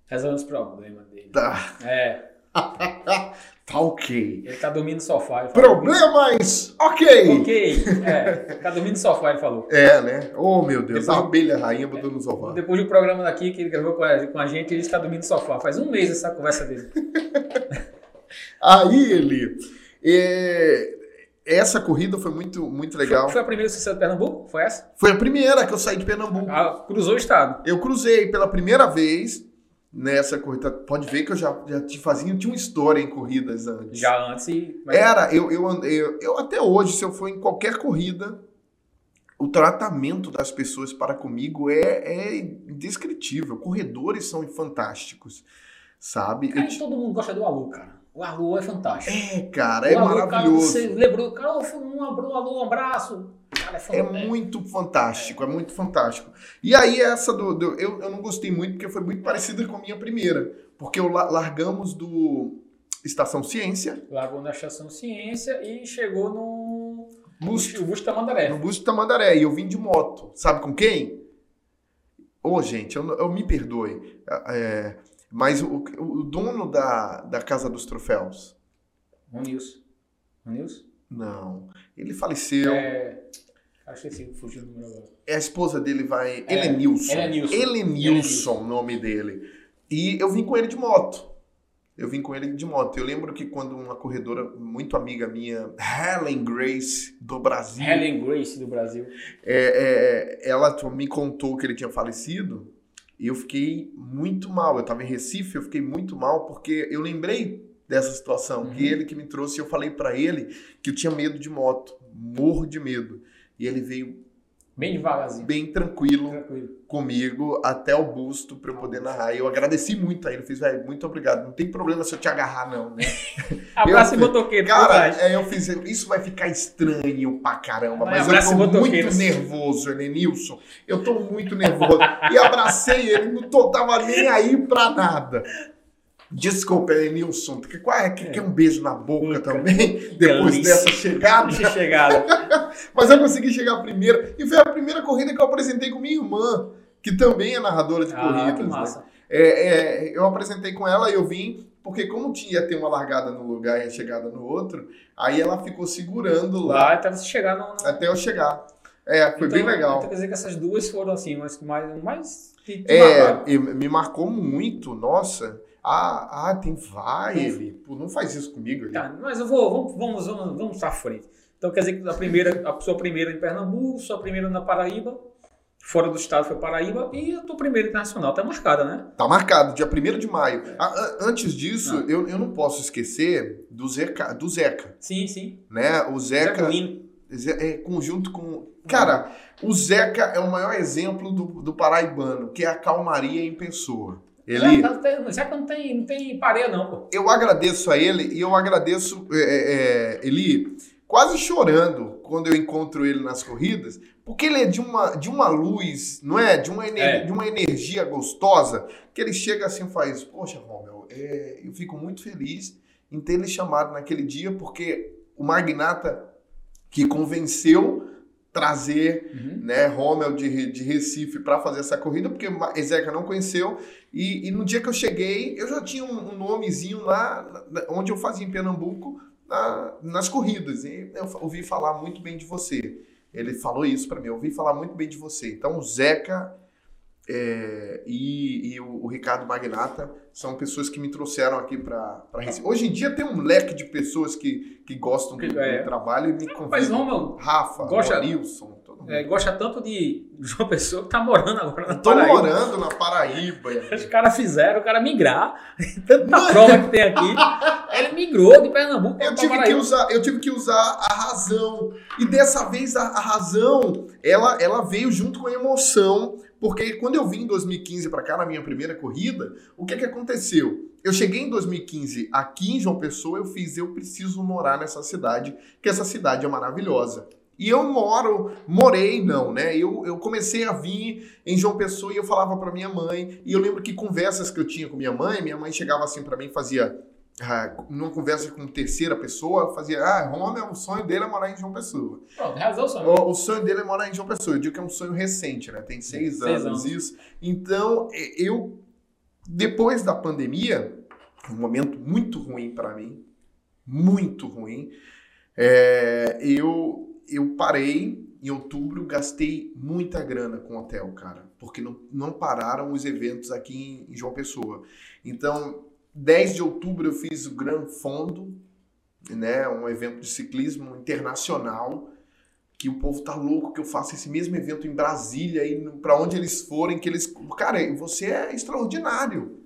resolvendo os problemas dele. Tá. É. [LAUGHS] tá ok. Ele tá dormindo no sofá. Problemas? Ok. Ok. É, tá dormindo no sofá, ele falou. É, né? Oh, meu Deus. Depois, a abelha rainha botou no sofá. Depois do programa daqui que ele gravou com a, com a gente, ele está dormindo no sofá. Faz um mês essa conversa dele. [LAUGHS] Aí ele. É, essa corrida foi muito, muito legal. Foi, foi a primeira que você saiu de Pernambuco? Foi essa? Foi a primeira que eu saí de Pernambuco. Ah, cruzou o estado. Eu cruzei pela primeira vez nessa corrida. Pode ver que eu já, já te fazia, tinha uma história em corridas antes. Já antes e. Era, eu, eu, eu, eu até hoje, se eu for em qualquer corrida, o tratamento das pessoas para comigo é, é indescritível. Corredores são fantásticos, sabe? Cara, te... todo mundo gosta do Alu, cara. O Alu é fantástico. É, cara, é Alô, maravilhoso. Cara, você lembrou, cara, um, Alô, um abraço. Cara, é, é muito fantástico, é. é. muito fantástico. E aí, essa do. do eu, eu não gostei muito porque foi muito parecida com a minha primeira. Porque eu largamos do Estação Ciência. Largou na Estação Ciência e chegou no. Busto, Busto Tamandaré. No Busto Tamandaré. E eu vim de moto. Sabe com quem? Ô, oh, gente, eu, eu me perdoe. É, mas o, o dono da, da Casa dos Troféus. Ronilson. Ronilson? Não. Ele faleceu. É... Acho que sim, fugiu do meu agora. A esposa dele vai. É, Elenilson. Elenilson. Elenilson, o nome dele. E eu vim com ele de moto. Eu vim com ele de moto. Eu lembro que quando uma corredora muito amiga minha, Helen Grace, do Brasil. Helen Grace, do Brasil. É, é, ela me contou que ele tinha falecido. E eu fiquei muito mal. Eu estava em Recife, eu fiquei muito mal porque eu lembrei dessa situação. Uhum. Que ele que me trouxe, eu falei para ele que eu tinha medo de moto, morro de medo. E ele veio Bem devagarzinho. Bem tranquilo, Tranquilo. comigo até o busto pra eu poder narrar. E eu agradeci muito a ele. Fiz, velho, muito obrigado. Não tem problema se eu te agarrar, não, né? [LAUGHS] Abraço Eu- e motoqueiro. por Cara, é, eu fiz. Isso vai ficar estranho pra caramba, mas abraço eu tô muito nervoso, Elenilson. Eu tô muito nervoso. e abracei ele, não tô, tava nem aí pra nada. Desculpa, Elenilson. Quer, quer, quer um beijo na boca Boca. também? [LAUGHS] Depois dessa chegada? Chegada. [LAUGHS] Mas eu consegui chegar primeiro. E foi a primeira corrida que eu apresentei com minha irmã, que também é narradora de Ah, corridas. que né? massa. É, é, eu apresentei com ela e eu vim, porque como tinha ter uma largada num lugar e a chegada no outro, aí ela ficou segurando lá Lá até você chegar no. no- até eu chegar. É, foi bem Então, legal. Então quer dizer que essas duas foram assim, mas mais. mais É, e me marcou muito, nossa. Ah, ah tem vai, ele. Pô, não faz isso comigo, ele. Tá, mas eu vou. Vamos, vamos, vamos, pra frente. Então quer dizer que a primeira, a sua primeira em Pernambuco, sua primeira na Paraíba, fora do estado foi Paraíba, e a tua primeira internacional tá marcada, né? Tá marcado, dia 1 de maio. Ah, ah, antes disso, Ah. eu, eu não posso esquecer do Zeca, do Zeca, Sim, sim. né? O Zeca, Jacqueline. Ze- é, conjunto com. Cara, o Zeca é o maior exemplo do, do paraibano, que é a calmaria em pessoa. Ele, Já, tem- já que não tem, não tem pareia, não, pô. eu agradeço a ele e eu agradeço é, é, é, Eli quase chorando quando eu encontro ele nas corridas, porque ele é de uma, de uma luz, não é? De uma, ener- É. de uma energia gostosa, que ele chega assim e faz, poxa, Romel, é, eu fico muito feliz em ter ele chamado naquele dia, porque o Magnata que convenceu trazer Uhum. né, Rommel de, de Recife para fazer essa corrida, porque Ezeca não conheceu. E, e no dia que eu cheguei, eu já tinha um, um nomezinho lá onde eu fazia em Pernambuco na- nas corridas. E eu ouvi falar muito bem de você. Ele falou isso para mim, eu ouvi falar muito bem de você. Então o Zeca é, e, e o, o Ricardo Magnata são pessoas que me trouxeram aqui para Recife. Hoje em dia tem um leque de pessoas que, que gostam do, do É. trabalho e me Mas convidam. Romeu Rafa, Gosta- Nilson, todo mundo. é, gosta tanto de João Pessoa que tá morando agora na Tô Paraíba. morando na Paraíba. [LAUGHS] Os caras fizeram o cara migrar. [LAUGHS] Tanta prova que tem aqui. [LAUGHS] Ele migrou de Pernambuco Eu tive, que Paraíba. usar, eu tive que usar a razão. E dessa vez a, a razão, ela, ela veio junto com a emoção. Porque quando eu vim em 2015 para cá, na minha primeira corrida, o que, que aconteceu? Eu cheguei em 2015 aqui em João Pessoa, eu fiz, eu preciso morar nessa cidade, que essa cidade é maravilhosa. E eu moro, morei não, né? Eu, eu comecei a vir em João Pessoa e eu falava para minha mãe. E eu lembro que conversas que eu tinha com minha mãe, minha mãe chegava assim para mim e fazia ah, numa conversa com terceira pessoa, fazia, ah, Romeu, o sonho dele é morar em João Pessoa. Pronto, realizou o sonho. O, o sonho dele é morar em João Pessoa. Eu digo que é um sonho recente, né? Tem seis, Seis anos, anos. isso. Então, e- eu, depois da pandemia, um momento muito ruim para mim, muito ruim, é, eu, eu parei em outubro, gastei muita grana com hotel, cara, porque não, não pararam os eventos aqui em, em João Pessoa. Então, 10 de outubro eu fiz o Gran Fondo, né, um evento de ciclismo internacional, que o povo tá louco que eu faça esse mesmo evento em Brasília e para onde eles forem que eles, cara, você é extraordinário.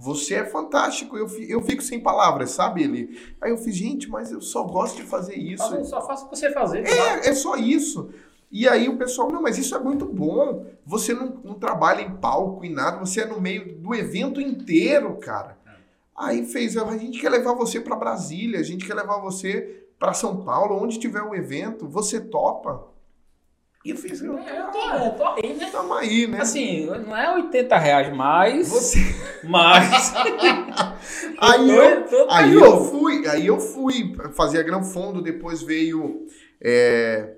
Você é fantástico, eu, eu fico sem palavras, sabe, ele? Aí eu fiz, gente, mas eu só gosto de fazer isso. Só, só faço você fazer. claro. É, é só isso. E aí o pessoal, não, mas isso é muito bom. Você não, não trabalha em palco e nada, você é no meio do evento inteiro, cara. Aí fez, a gente quer levar você para Brasília, a gente quer levar você para São Paulo, onde tiver o evento, você topa. E eu fiz, eu, É, eu tô, eu tô aí, né? tamo aí, né? Assim, não é 80 reais mais, Você... [LAUGHS] mas. [LAUGHS] Aí eu, tô- aí eu fui, aí eu fui fazer a Gran Fondo, depois veio. É,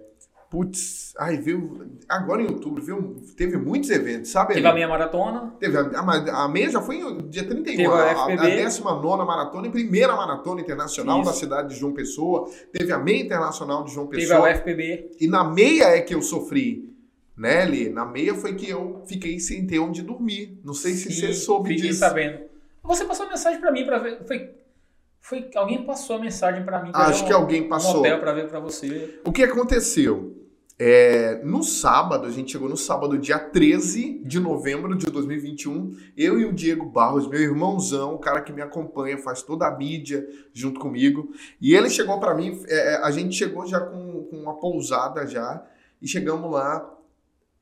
putz, ai, veio. Agora em outubro, veio, teve muitos eventos, sabe? Teve a minha maratona. Teve a, a, a meia já foi no dia 31, Teve a a, a, FPB. 19 maratona e primeira maratona internacional Isso. da cidade de João Pessoa. Teve a meia internacional de João Teve Pessoa. a UFPB. E na meia é que eu sofri. Né, Lê? Na meia foi que eu fiquei sem ter onde dormir. Não sei se Sim, você soube fiquei disso. sabendo. Você passou uma mensagem pra mim pra ver. Foi. Foi alguém passou a mensagem pra mim. pra Acho ver que um- alguém passou. Um hotel pra ver pra você. O que aconteceu? É, no sábado, a gente chegou no sábado, dia 13 de novembro de 2021. Eu e o Diego Barros, meu irmãozão, o cara que me acompanha, faz toda a mídia junto comigo. E ele chegou pra mim, é, a gente chegou já com, com uma pousada já, e chegamos lá.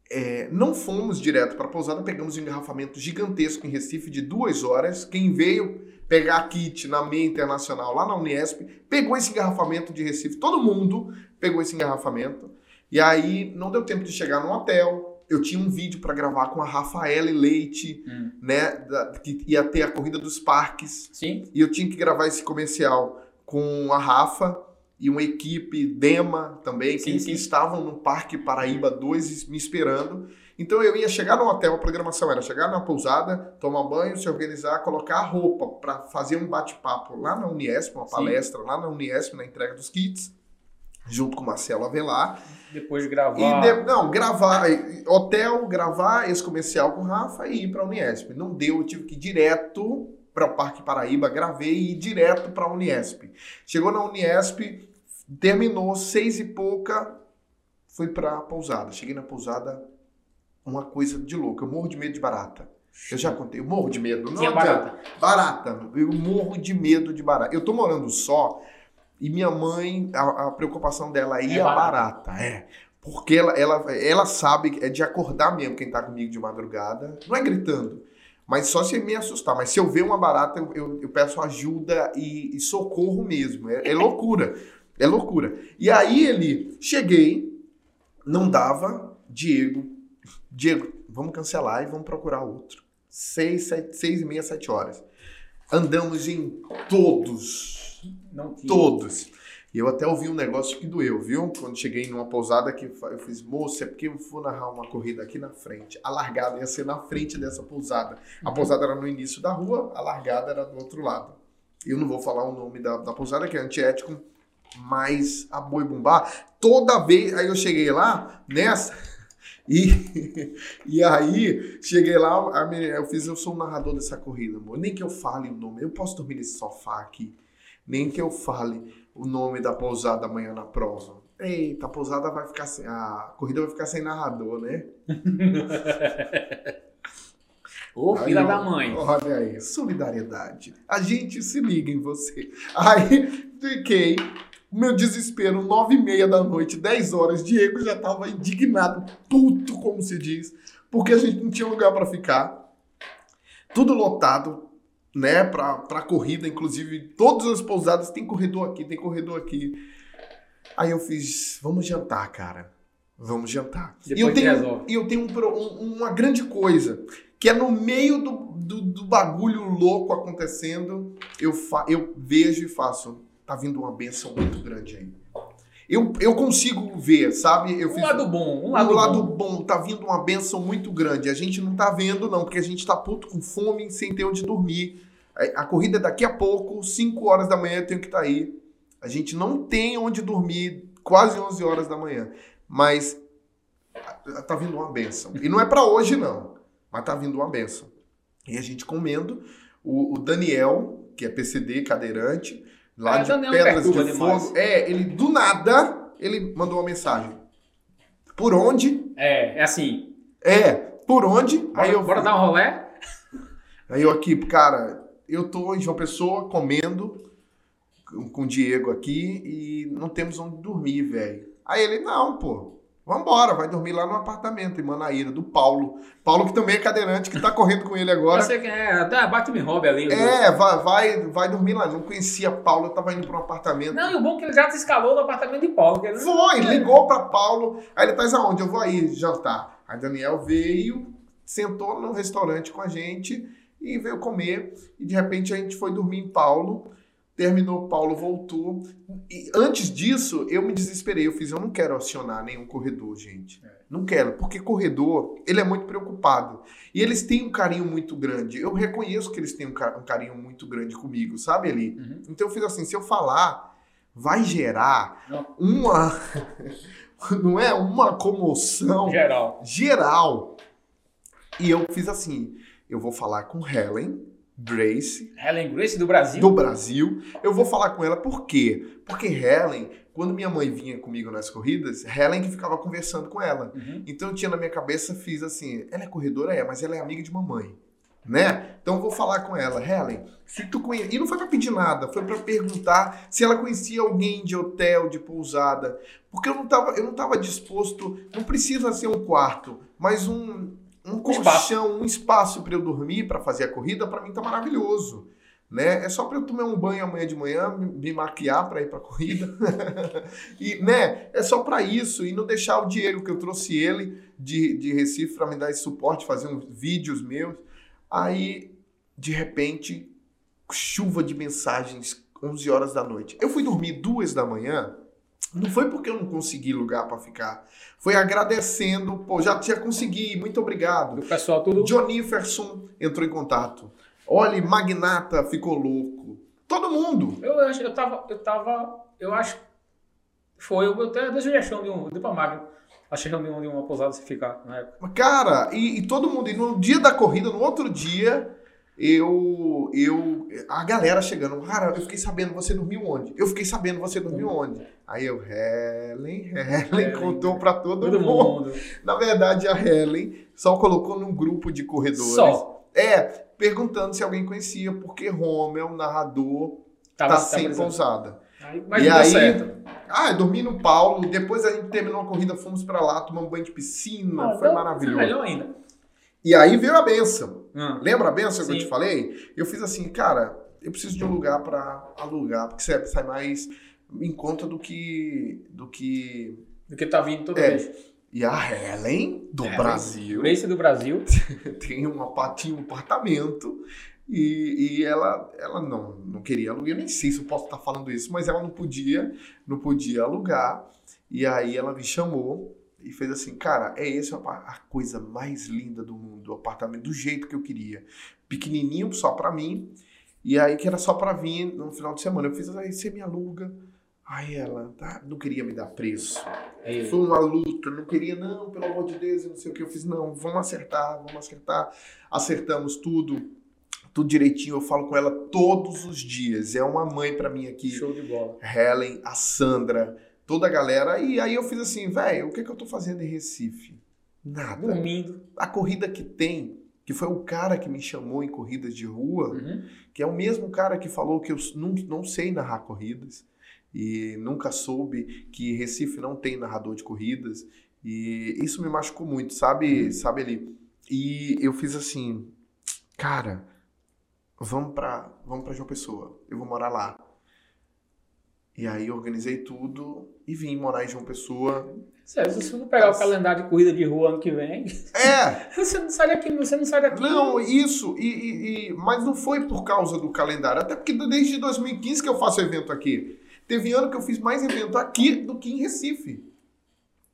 É, não fomos direto para a pousada, pegamos um engarrafamento gigantesco em Recife de duas horas. Quem veio pegar kit na meia internacional lá na Unesp, pegou esse engarrafamento de Recife, todo mundo pegou esse engarrafamento. E aí não deu tempo de chegar no hotel. Eu tinha um vídeo para gravar com a Rafaela Leite, hum. né, da, que ia ter a corrida dos parques. Sim. E eu tinha que gravar esse comercial com a Rafa e uma equipe Dema também, sim, que, sim. estavam no Parque Paraíba 2 me esperando. Então eu ia chegar no hotel, a programação era chegar na pousada, tomar banho, se organizar, colocar a roupa para fazer um bate-papo lá na Uniesp, uma palestra sim. lá na Uniesp, na entrega dos kits, junto com o Marcelo Avelar. Depois de gravar. De, não, gravar, hotel, gravar esse comercial com o Rafa e ir para a Uniesp. Não deu, eu tive que ir direto para o Parque Paraíba, gravei e ir direto para a Uniesp. Chegou na Uniesp, terminou seis e pouca, fui para a pousada. Cheguei na pousada, uma coisa de louco. Eu morro de medo de barata. Eu já contei, eu morro de medo. Não, barata. Barata. Eu morro de medo de barata. Eu tô morando só e minha mãe, a, a preocupação dela aí é, é a barata. É. Porque ela, ela, ela sabe, é de acordar mesmo quem tá comigo de madrugada. Não é gritando. Mas só se me assustar. Mas se eu ver uma barata, eu, eu, eu peço ajuda e, e, socorro mesmo. É, é loucura. É loucura. E aí ele, cheguei, não dava, Diego, Diego, vamos cancelar e vamos procurar outro. Seis, sete, seis e meia, sete horas. Andamos em todos. Não tinha. Todos. E eu até ouvi um negócio que doeu, viu? Quando cheguei numa pousada que eu fiz, moça, é porque eu vou narrar uma corrida aqui na frente. A largada ia ser na frente dessa pousada. A uhum. pousada era no início da rua, a largada era do outro lado. Eu não vou falar o nome da, da pousada, que é antiético, mas a boi bumbá, toda vez. Aí eu cheguei lá, nessa. [LAUGHS] E, e aí, cheguei lá, eu fiz, eu sou o narrador dessa corrida, amor. Nem que eu fale o nome, eu posso dormir nesse sofá aqui. Nem que eu fale o nome da pousada amanhã na prova. Eita, a pousada vai ficar sem. A corrida vai ficar sem narrador, né? [LAUGHS] Ô, filha da mãe. Olha aí, solidariedade. A gente se liga em você. Aí fiquei, meu desespero, nove e meia da noite, dez horas, Diego já tava indignado, puto, como se diz, porque a gente não tinha lugar para ficar. Tudo lotado, né, pra, pra corrida, inclusive todas as pousadas tem corredor aqui, tem corredor aqui. Aí eu fiz, vamos jantar, cara. Vamos jantar. Depois e eu tenho, eu tenho um, um, uma grande coisa, que é no meio do, do, do bagulho louco acontecendo, eu, fa, eu vejo e faço, tá vindo uma benção muito grande aí. Eu, eu consigo ver, sabe? Eu um fiz, lado bom, um lado, um lado bom. bom. Tá vindo uma benção muito grande. A gente não tá vendo, não, porque a gente tá puto com fome, sem ter onde dormir. A, a corrida é daqui a pouco, 5 horas da manhã eu tenho que estar tá aí. A gente não tem onde dormir, quase 11 horas da manhã. Mas tá vindo uma benção. E não é para hoje, não. Mas tá vindo uma benção. E a gente comendo. O, o Daniel, que é PCD, cadeirante, lá é, de Pedras de Fogo. É, ele do nada, ele mandou uma mensagem. Por onde? É, é assim. É, por onde? Bora, aí eu bora dar um rolé? Aí eu aqui, cara, eu tô em João Pessoa comendo com o Diego aqui e não temos onde dormir, velho. Aí ele, não, pô, Vambora, vai dormir lá no apartamento em Manaíra, do Paulo. Paulo, que também é cadeirante, que tá correndo com ele agora. [LAUGHS] Você quer, até bate me hobby ali. É, vai, vai, vai dormir lá. Não conhecia Paulo, eu tava indo para um apartamento. Não, e o bom é que ele já se escalou no apartamento de Paulo. Ele Foi, ligou para Paulo. Aí ele tá aonde? Eu vou aí jantar. Aí Daniel veio, sentou no restaurante com a gente e veio comer. E de repente a gente foi dormir em Paulo. Terminou, Paulo voltou. E antes disso, eu me desesperei. Eu fiz, eu não quero acionar nenhum corredor, gente. É. Não quero, porque corredor, ele é muito preocupado. E eles têm um carinho muito grande. Eu reconheço que eles têm um carinho muito grande comigo, sabe, ali? Uhum. Então eu fiz assim, se eu falar, vai gerar não. uma... [LAUGHS] não é? Uma comoção... Geral. Geral. E eu fiz assim, eu vou falar com Helen Grace. Helen Grace do Brasil? Do Brasil. Eu vou falar com ela por quê? Porque Helen, quando minha mãe vinha comigo nas corridas, Helen que ficava conversando com ela. Uhum. Então eu tinha na minha cabeça, fiz assim, ela é corredora? É, mas ela é amiga de mamãe. né? Então eu vou falar com ela, Helen, se tu conhece... E não foi para pedir nada, foi para perguntar se ela conhecia alguém de hotel, de pousada. Porque eu não tava, eu não tava disposto, não precisa ser um quarto, mas um, um colchão, espaço. um espaço para eu dormir, para fazer a corrida, para mim tá maravilhoso. Né? É só para eu tomar um banho amanhã de manhã, me maquiar para ir para corrida. [LAUGHS] e, né? É só para isso e não deixar o Diego que eu trouxe ele de, de Recife para me dar esse suporte, fazer uns vídeos meus. Aí, de repente, chuva de mensagens, 11 horas da noite. Eu fui dormir duas da manhã. Não foi porque eu não consegui lugar para ficar. Foi agradecendo, pô, já tinha conseguido, muito obrigado. O pessoal tudo. Joniferson entrou em contato. Olha, Magnata ficou louco. Todo mundo. Eu, acho, eu tava, eu tava, eu acho, foi, eu até a sugestão de um, de uma máquina. A sugestão de, um, de uma pousada se ficar na época. Cara, e, e todo mundo, e no dia da corrida, no outro dia, eu, eu, a galera chegando, cara, eu fiquei sabendo, você dormiu onde? Eu fiquei sabendo, você dormiu onde? Aí eu, [LAUGHS] Helen, Helen, contou pra todo, todo mundo. mundo. [LAUGHS] Na verdade, a Helen só colocou num grupo de corredores. Só. É, perguntando se alguém conhecia, porque Rommel, narrador, tava, tá sem pousada. Aí, mas e aí, certo. ah, eu dormi no Paulo, depois a gente terminou a corrida, fomos para lá, tomamos banho de piscina, ah, foi então, maravilhoso. melhor ainda. E aí veio a benção. Hum. Lembra a benção que eu te falei? Eu fiz assim, cara, eu preciso de um lugar para alugar, porque sai, sai mais em conta do que do que do que tá vindo toda é. vez. E a Helen, do Helen, Brasil. Grace do Brasil. [LAUGHS] tem uma, tinha um apartamento e, e ela, ela não, não queria alugar. Eu nem sei se eu posso estar falando isso, mas ela não podia, não podia alugar. E aí ela me chamou e fez assim, cara, é essa a coisa mais linda do mundo, o apartamento do jeito que eu queria. Pequenininho só para mim. E aí que era só para vir no final de semana. Eu fiz aí, você me aluga Aí ela tá, não queria me dar preço. É. Foi uma luta, não queria, não, pelo amor de Deus, não sei o que. Eu fiz, não, vamos acertar, vamos acertar. Acertamos tudo, tudo direitinho. Eu falo com ela todos os dias. É uma mãe para mim aqui. Show de bola. Helen, a Sandra, toda a galera. E aí eu fiz assim, velho, o que, é que eu tô fazendo em Recife? Nada. Dormindo. A corrida que tem, que foi o cara que me chamou em corridas de rua, uhum. que é o mesmo cara que falou que eu não, não sei narrar corridas e nunca soube que Recife não tem narrador de corridas e isso me machucou muito, sabe, uhum. sabe ali. E eu fiz assim, cara, vamos para vamos para João Pessoa, eu vou morar lá. E aí organizei tudo e vim morar em João Pessoa. Sério, se você não pegar o calendário de corrida de rua ano que vem, é. [LAUGHS] você não sai daqui, você não sai daqui. Não, isso, e, e, e, mas não foi por causa do calendário, até porque desde 2015 que eu faço evento aqui. Teve ano que eu fiz mais evento aqui do que em Recife.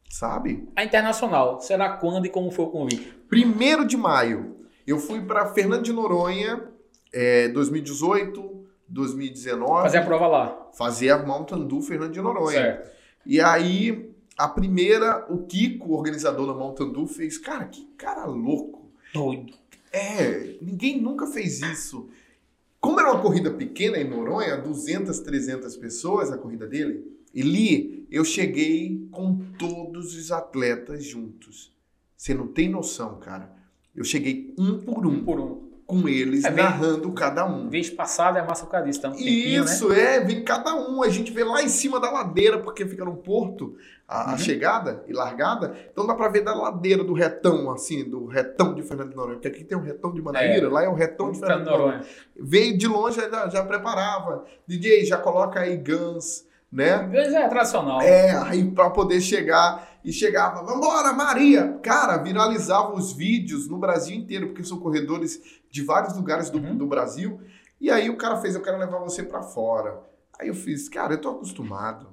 Sabe? A internacional, será quando e como foi o convite? Primeiro de maio. Eu fui para Fernando de Noronha, é, 2018, 2019. Fazer a prova lá. Fazer a Mountain Dew Fernando de Noronha. Certo. E aí, a primeira, o Kiko, organizador da Mountain Dew, fez. Cara, que cara louco. Doido. É, ninguém nunca fez isso. Como era uma corrida pequena em Noronha, 200, 300 pessoas a corrida dele, e li, eu cheguei com todos os atletas juntos. Você não tem noção, cara. Eu cheguei um por um. Um por um com eles, é, narrando cada um. Vez passada é a massa cadista. Um né? Isso, né? é, vem cada um. A gente vê lá em cima da ladeira, porque fica no porto a, uhum. a chegada e largada. Então dá pra ver da ladeira do retão, assim, do retão de Fernando de Noronha. Porque aqui tem um retão de Manaíra, é. lá é o retão de Fernando de Noronha. Veio de longe, já, já preparava. DJ, já coloca aí Guns né? É tradicional. É, aí para poder chegar e chegava, vambora, Maria! Cara, viralizava os vídeos no Brasil inteiro, porque são corredores de vários lugares do, uhum. do Brasil. E aí o cara fez, eu quero levar você para fora. Aí eu fiz, cara, eu tô acostumado.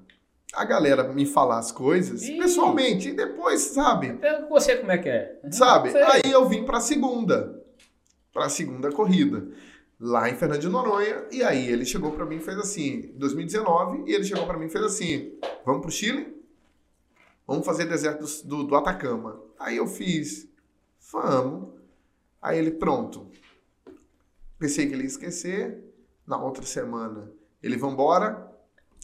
A galera me falar as coisas e... pessoalmente, e depois, sabe? Eu você como é que é. Uhum. Sabe? Aí eu vim pra segunda. Pra segunda corrida lá em Fernando de Noronha. E aí ele chegou para mim e fez assim, 2019, e ele chegou para mim e fez assim: vamos pro Chile? Vamos fazer deserto do, do Atacama. Aí eu fiz, vamos. Aí ele, pronto. Pensei que ele ia esquecer. Na outra semana, ele, vambora?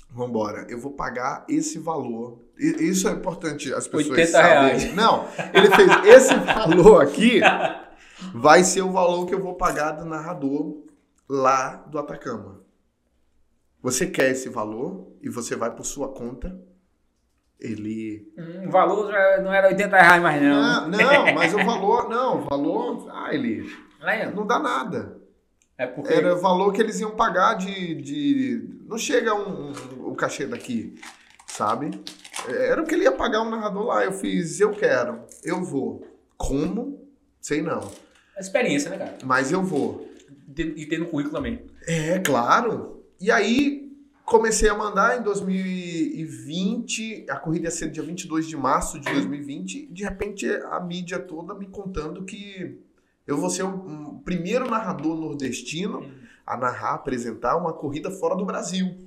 Vambora. Eu vou pagar esse valor. Isso é importante as pessoas 80 saberem. Reais. Não, ele fez esse [LAUGHS] valor aqui vai ser o valor que eu vou pagar do narrador lá do Atacama. Você quer esse valor e você vai por sua conta. Ele. Hum, o valor já não era 80 reais mais, não. Não, não mas o valor. Não, o valor. Ah, ele. Não dá nada. É porque... Era o valor que eles iam pagar de. de não chega um, um, o cachê daqui, sabe? Era o que ele ia pagar um narrador lá. Eu fiz, eu quero, eu vou. Como? Sei não. A experiência, né, cara? Mas eu vou. E ter no currículo também. É, claro. E aí comecei a mandar em 2020, a corrida ia ser dia 22 de março de 2020, de repente a mídia toda me contando que eu vou ser o primeiro narrador nordestino a narrar, apresentar uma corrida fora do Brasil.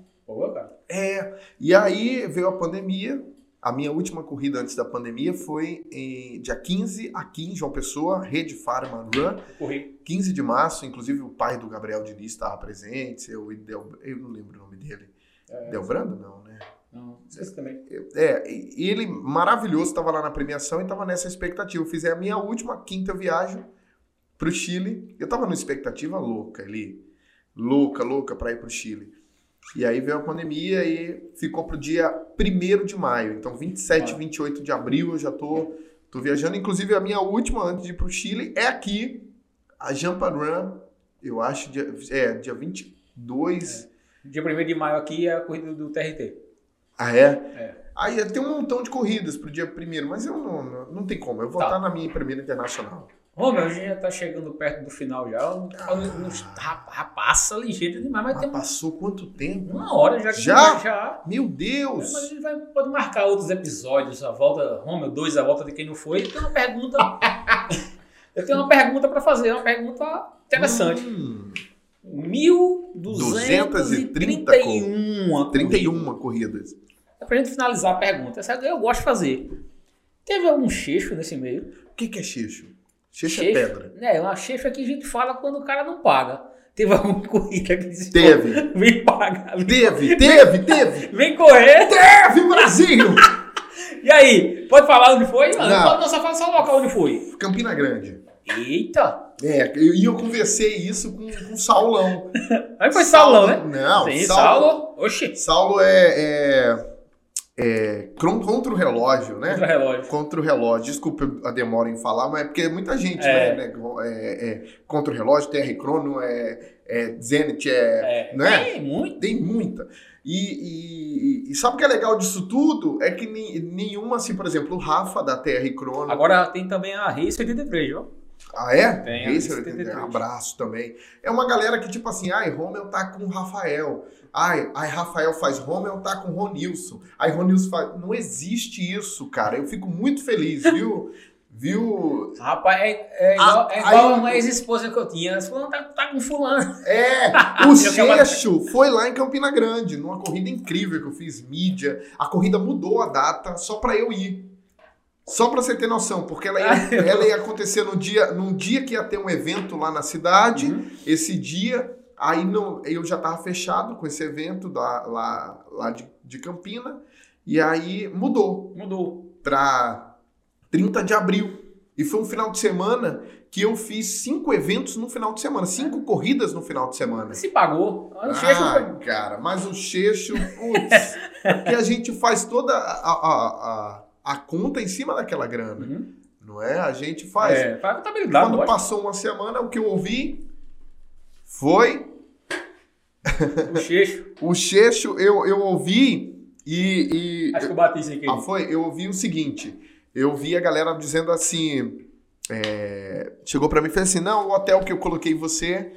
Cara. É, e aí veio a pandemia, a minha última corrida antes da pandemia foi em dia 15 aqui em João Pessoa, Rede Farma Run. Corri. 15 de março, inclusive o pai do Gabriel Diniz estava presente, eu, eu não lembro o nome dele. É, Delbrando? Não, né? Não, esse também. É, e ele, maravilhoso, estava lá na premiação e estava nessa expectativa. Eu fiz a minha última quinta viagem para o Chile. Eu estava numa expectativa louca ali. Louca, louca para ir para o Chile. E aí veio a pandemia e ficou pro dia 1 de maio. Então, 27 e 28 de abril eu já tô, tô viajando. Inclusive, a minha última antes de ir pro Chile é aqui, a Jampa Run, eu acho, dia, é, dia 22. É. Dia 1 de maio aqui é a corrida do TRT. Ah, é? É. Aí tem um montão de corridas pro dia 1 mas eu não, não, não tem como. Eu vou tá. estar na minha primeira internacional. Ô, meu, a gente já tá chegando perto do final já. Ah, passa ligeiro demais, mas, tem. Passou quanto tempo? Uma hora já. Já? já. Meu Deus! É, mas a gente vai, pode marcar outros episódios, a volta, Romeu, dois, a volta de quem não foi. Eu tenho uma pergunta. [LAUGHS] eu tenho uma pergunta para fazer, uma pergunta interessante. Hum. 1.231 31 corridas. É pra gente finalizar a pergunta. Essa eu gosto de fazer. Teve algum cheixo nesse meio? O que, que é cheixo? Cheixo é pedra. É, uma cheixo que a gente fala quando o cara não paga. Teve alguma [LAUGHS] corrida que disse, Teve. Vem pagar. Vem teve, teve, teve. [LAUGHS] Vem correr. Teve, Brasil! [LAUGHS] e aí, pode falar onde foi? Não, não, não só fala só o local onde foi. Campina Grande. Eita! É, e eu, eu conversei isso com, com o Saulão. Aí foi Saulão, né? Não, Sim, Saulo. Saulo. Oxi. Saulo é, é é, contra o relógio, né? Contra o relógio. Contra o relógio. Desculpa a demora em falar, mas é porque é muita gente, é. né? É, é, contra o relógio, TR Crono, é, é Zenit, é, é. Né? Tem muito. Tem muita. E, e, e, sabe o que é legal disso tudo? É que nenhuma, assim, por exemplo, o Rafa da TR Crono. Agora tem também a Race 83, viu? Ah, é? Tem, Race 83. Um abraço também. É uma galera que, tipo assim, ai, Romeu tá com o Rafael. Ai, ai, Rafael faz Romeu, tá com Ronilson. Aí Ronilson faz. Não existe isso, cara. Eu fico muito feliz, viu? Viu? Rapaz, é, é igual, a, é igual uma ex-esposa que eu tinha. Fulano tá, tá com fulano. É, [LAUGHS] o Seixo foi lá em Campina Grande, numa corrida incrível que eu fiz, mídia. A corrida mudou a data só pra eu ir. Só pra você ter noção, porque ela ia, [LAUGHS] ela ia acontecer no dia, num dia que ia ter um evento lá na cidade. Uhum. Esse dia Aí não, eu já estava fechado com esse evento da, lá, lá de, de Campina. E aí mudou. Mudou. Para 30 de abril. E foi um final de semana que eu fiz cinco eventos no final de semana, cinco é. corridas no final de semana. Se pagou. Ah, foi... cara, mas o Cheixo, putz, [LAUGHS] que a gente faz toda a, a, a, a, conta em cima daquela grana. Uhum. Não é? A gente faz. É, faz contabilidade. Quando passou uma semana, o que eu ouvi foi o Cheixo. [LAUGHS] o Cheixo, eu, eu ouvi e, e. Acho que eu bati isso aqui. Ah, foi? Eu ouvi o seguinte. Eu vi a galera dizendo assim. É, chegou para mim e fez assim: não, o hotel que eu coloquei você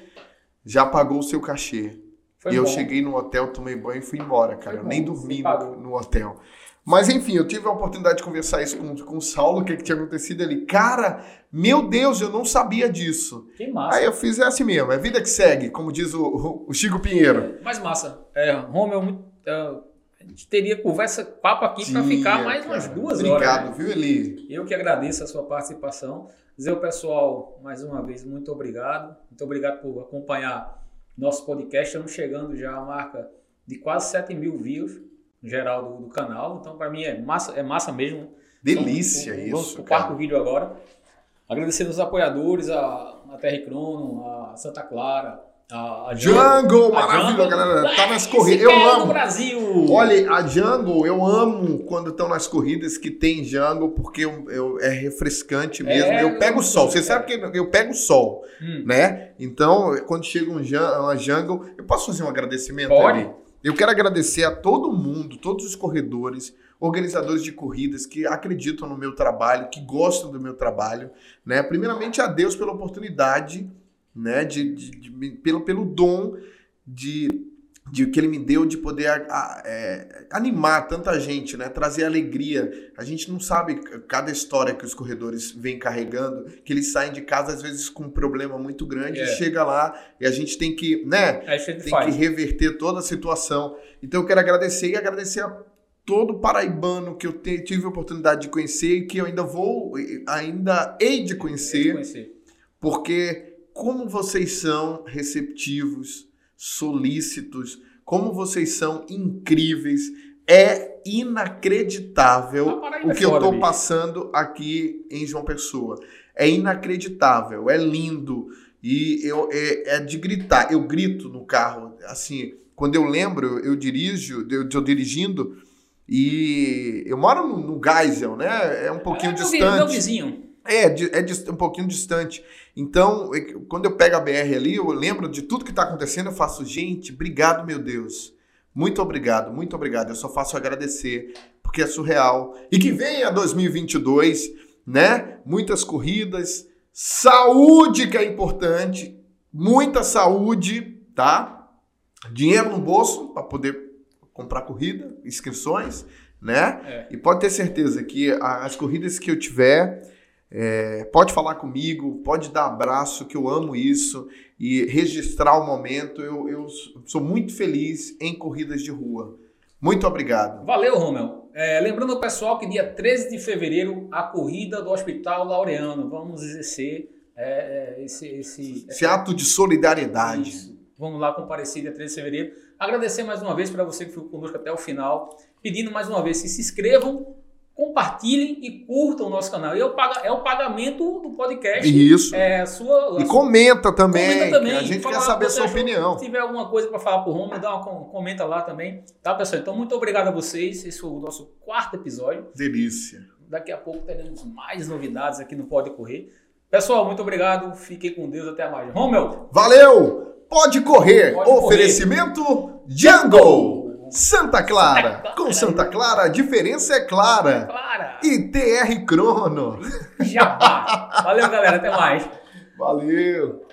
já pagou o seu cachê. Foi e bom. eu cheguei no hotel, tomei banho e fui embora, cara. eu nem dormi no, no, hotel. Mas enfim, eu tive a oportunidade de conversar isso com, com o Saulo, o que, que tinha acontecido ali. Cara, meu Deus, eu não sabia disso. Que massa. Aí eu fiz é assim mesmo, é vida que segue, como diz o, o Chico Pinheiro. Mais massa. É, Romeu, é, a gente teria conversa, papo aqui para ficar mais umas duas Obrigado, horas. Obrigado, viu, Eli? Eu que agradeço a sua participação. Dizer ao pessoal, mais uma vez, muito obrigado. Muito obrigado por acompanhar nosso podcast. Estamos chegando já à marca de quase 7 mil views geral do, do canal. Então, para mim, é massa, é massa mesmo. Delícia então, isso. Vamos pro quarto vídeo agora. Agradecer os apoiadores, a, a TR Crono, a Santa Clara, a, a Jungle, maravilha, galera. Tá nas corridas. Eu amo. Brasil. Olha, a Jungle, eu amo quando estão nas corridas que tem Jungle, porque eu, eu é refrescante mesmo. É, eu pego o sol. Você é. sabe que eu pego o sol, hum. né? Então, quando chega um, uma Jungle, eu posso fazer um agradecimento Pode. ali? Eu quero agradecer a todo mundo, todos os corredores, organizadores de corridas que acreditam no meu trabalho, que gostam do meu trabalho, né? Primeiramente a Deus pela oportunidade né? De, de, de, pelo, pelo dom de, de que ele me deu de poder a, é, animar tanta gente, né? Trazer alegria. A gente não sabe cada história que os corredores vêm carregando, que eles saem de casa às vezes com um problema muito grande, é. chega lá e a gente tem que, né? Tem faz. que reverter toda a situação. Então eu quero agradecer e agradecer a todo paraibano que eu te, tive a oportunidade de conhecer e que eu ainda vou, ainda hei de conhecer, hei de conhecer. porque como vocês são receptivos, solícitos, como vocês são incríveis. É inacreditável o é que eu estou passando aqui em João Pessoa. É inacreditável, é lindo. E eu, é, é, de gritar. Eu grito no carro, assim, quando eu lembro, eu dirijo, eu estou dirigindo e eu moro no, no Geisel, né? É um pouquinho é, distante. Meu vizinho. É, é um pouquinho distante. Então, quando eu pego a BR ali, eu lembro de tudo que está acontecendo, eu faço, gente, obrigado, meu Deus. Muito obrigado, muito obrigado. Eu só faço agradecer, porque é surreal. E que venha 2022, né? Muitas corridas, saúde que é importante, muita saúde, tá? Dinheiro no bolso para poder comprar corrida, inscrições, né? É. E pode ter certeza que as corridas que eu tiver é, pode falar comigo, pode dar abraço, que eu amo isso, e registrar o momento. Eu, eu sou muito feliz em corridas de rua. Muito obrigado. Valeu, Romel. É, lembrando o pessoal que dia 13 de fevereiro, a corrida do Hospital Laureano. Vamos exercer é, é esse, esse, esse ato de solidariedade. Isso. Vamos lá comparecer dia 13 de fevereiro. Agradecer mais uma vez para você que ficou conosco até o final. Pedindo mais uma vez que se inscrevam compartilhem e curtam o nosso canal. E é o, é o pagamento do podcast. Isso. É, sua, e comenta também. Comenta também. A gente quer saber a sua opinião. Se tiver alguma coisa para falar para o Romulo, dá uma comenta lá também. Tá, pessoal? Então, muito obrigado a vocês. Esse foi o nosso quarto episódio. Delícia. Daqui a pouco teremos mais novidades aqui no Pode Correr. Pessoal, muito obrigado. Fiquei com Deus. Até mais. Romel. Valeu! Pode correr. Pode Oferecimento correr. Jungle. Santa Clara. Santa Clara. Com Santa Clara, a diferença é clara. clara. E TR Crono. Jabá. Valeu, galera. Até mais. Valeu.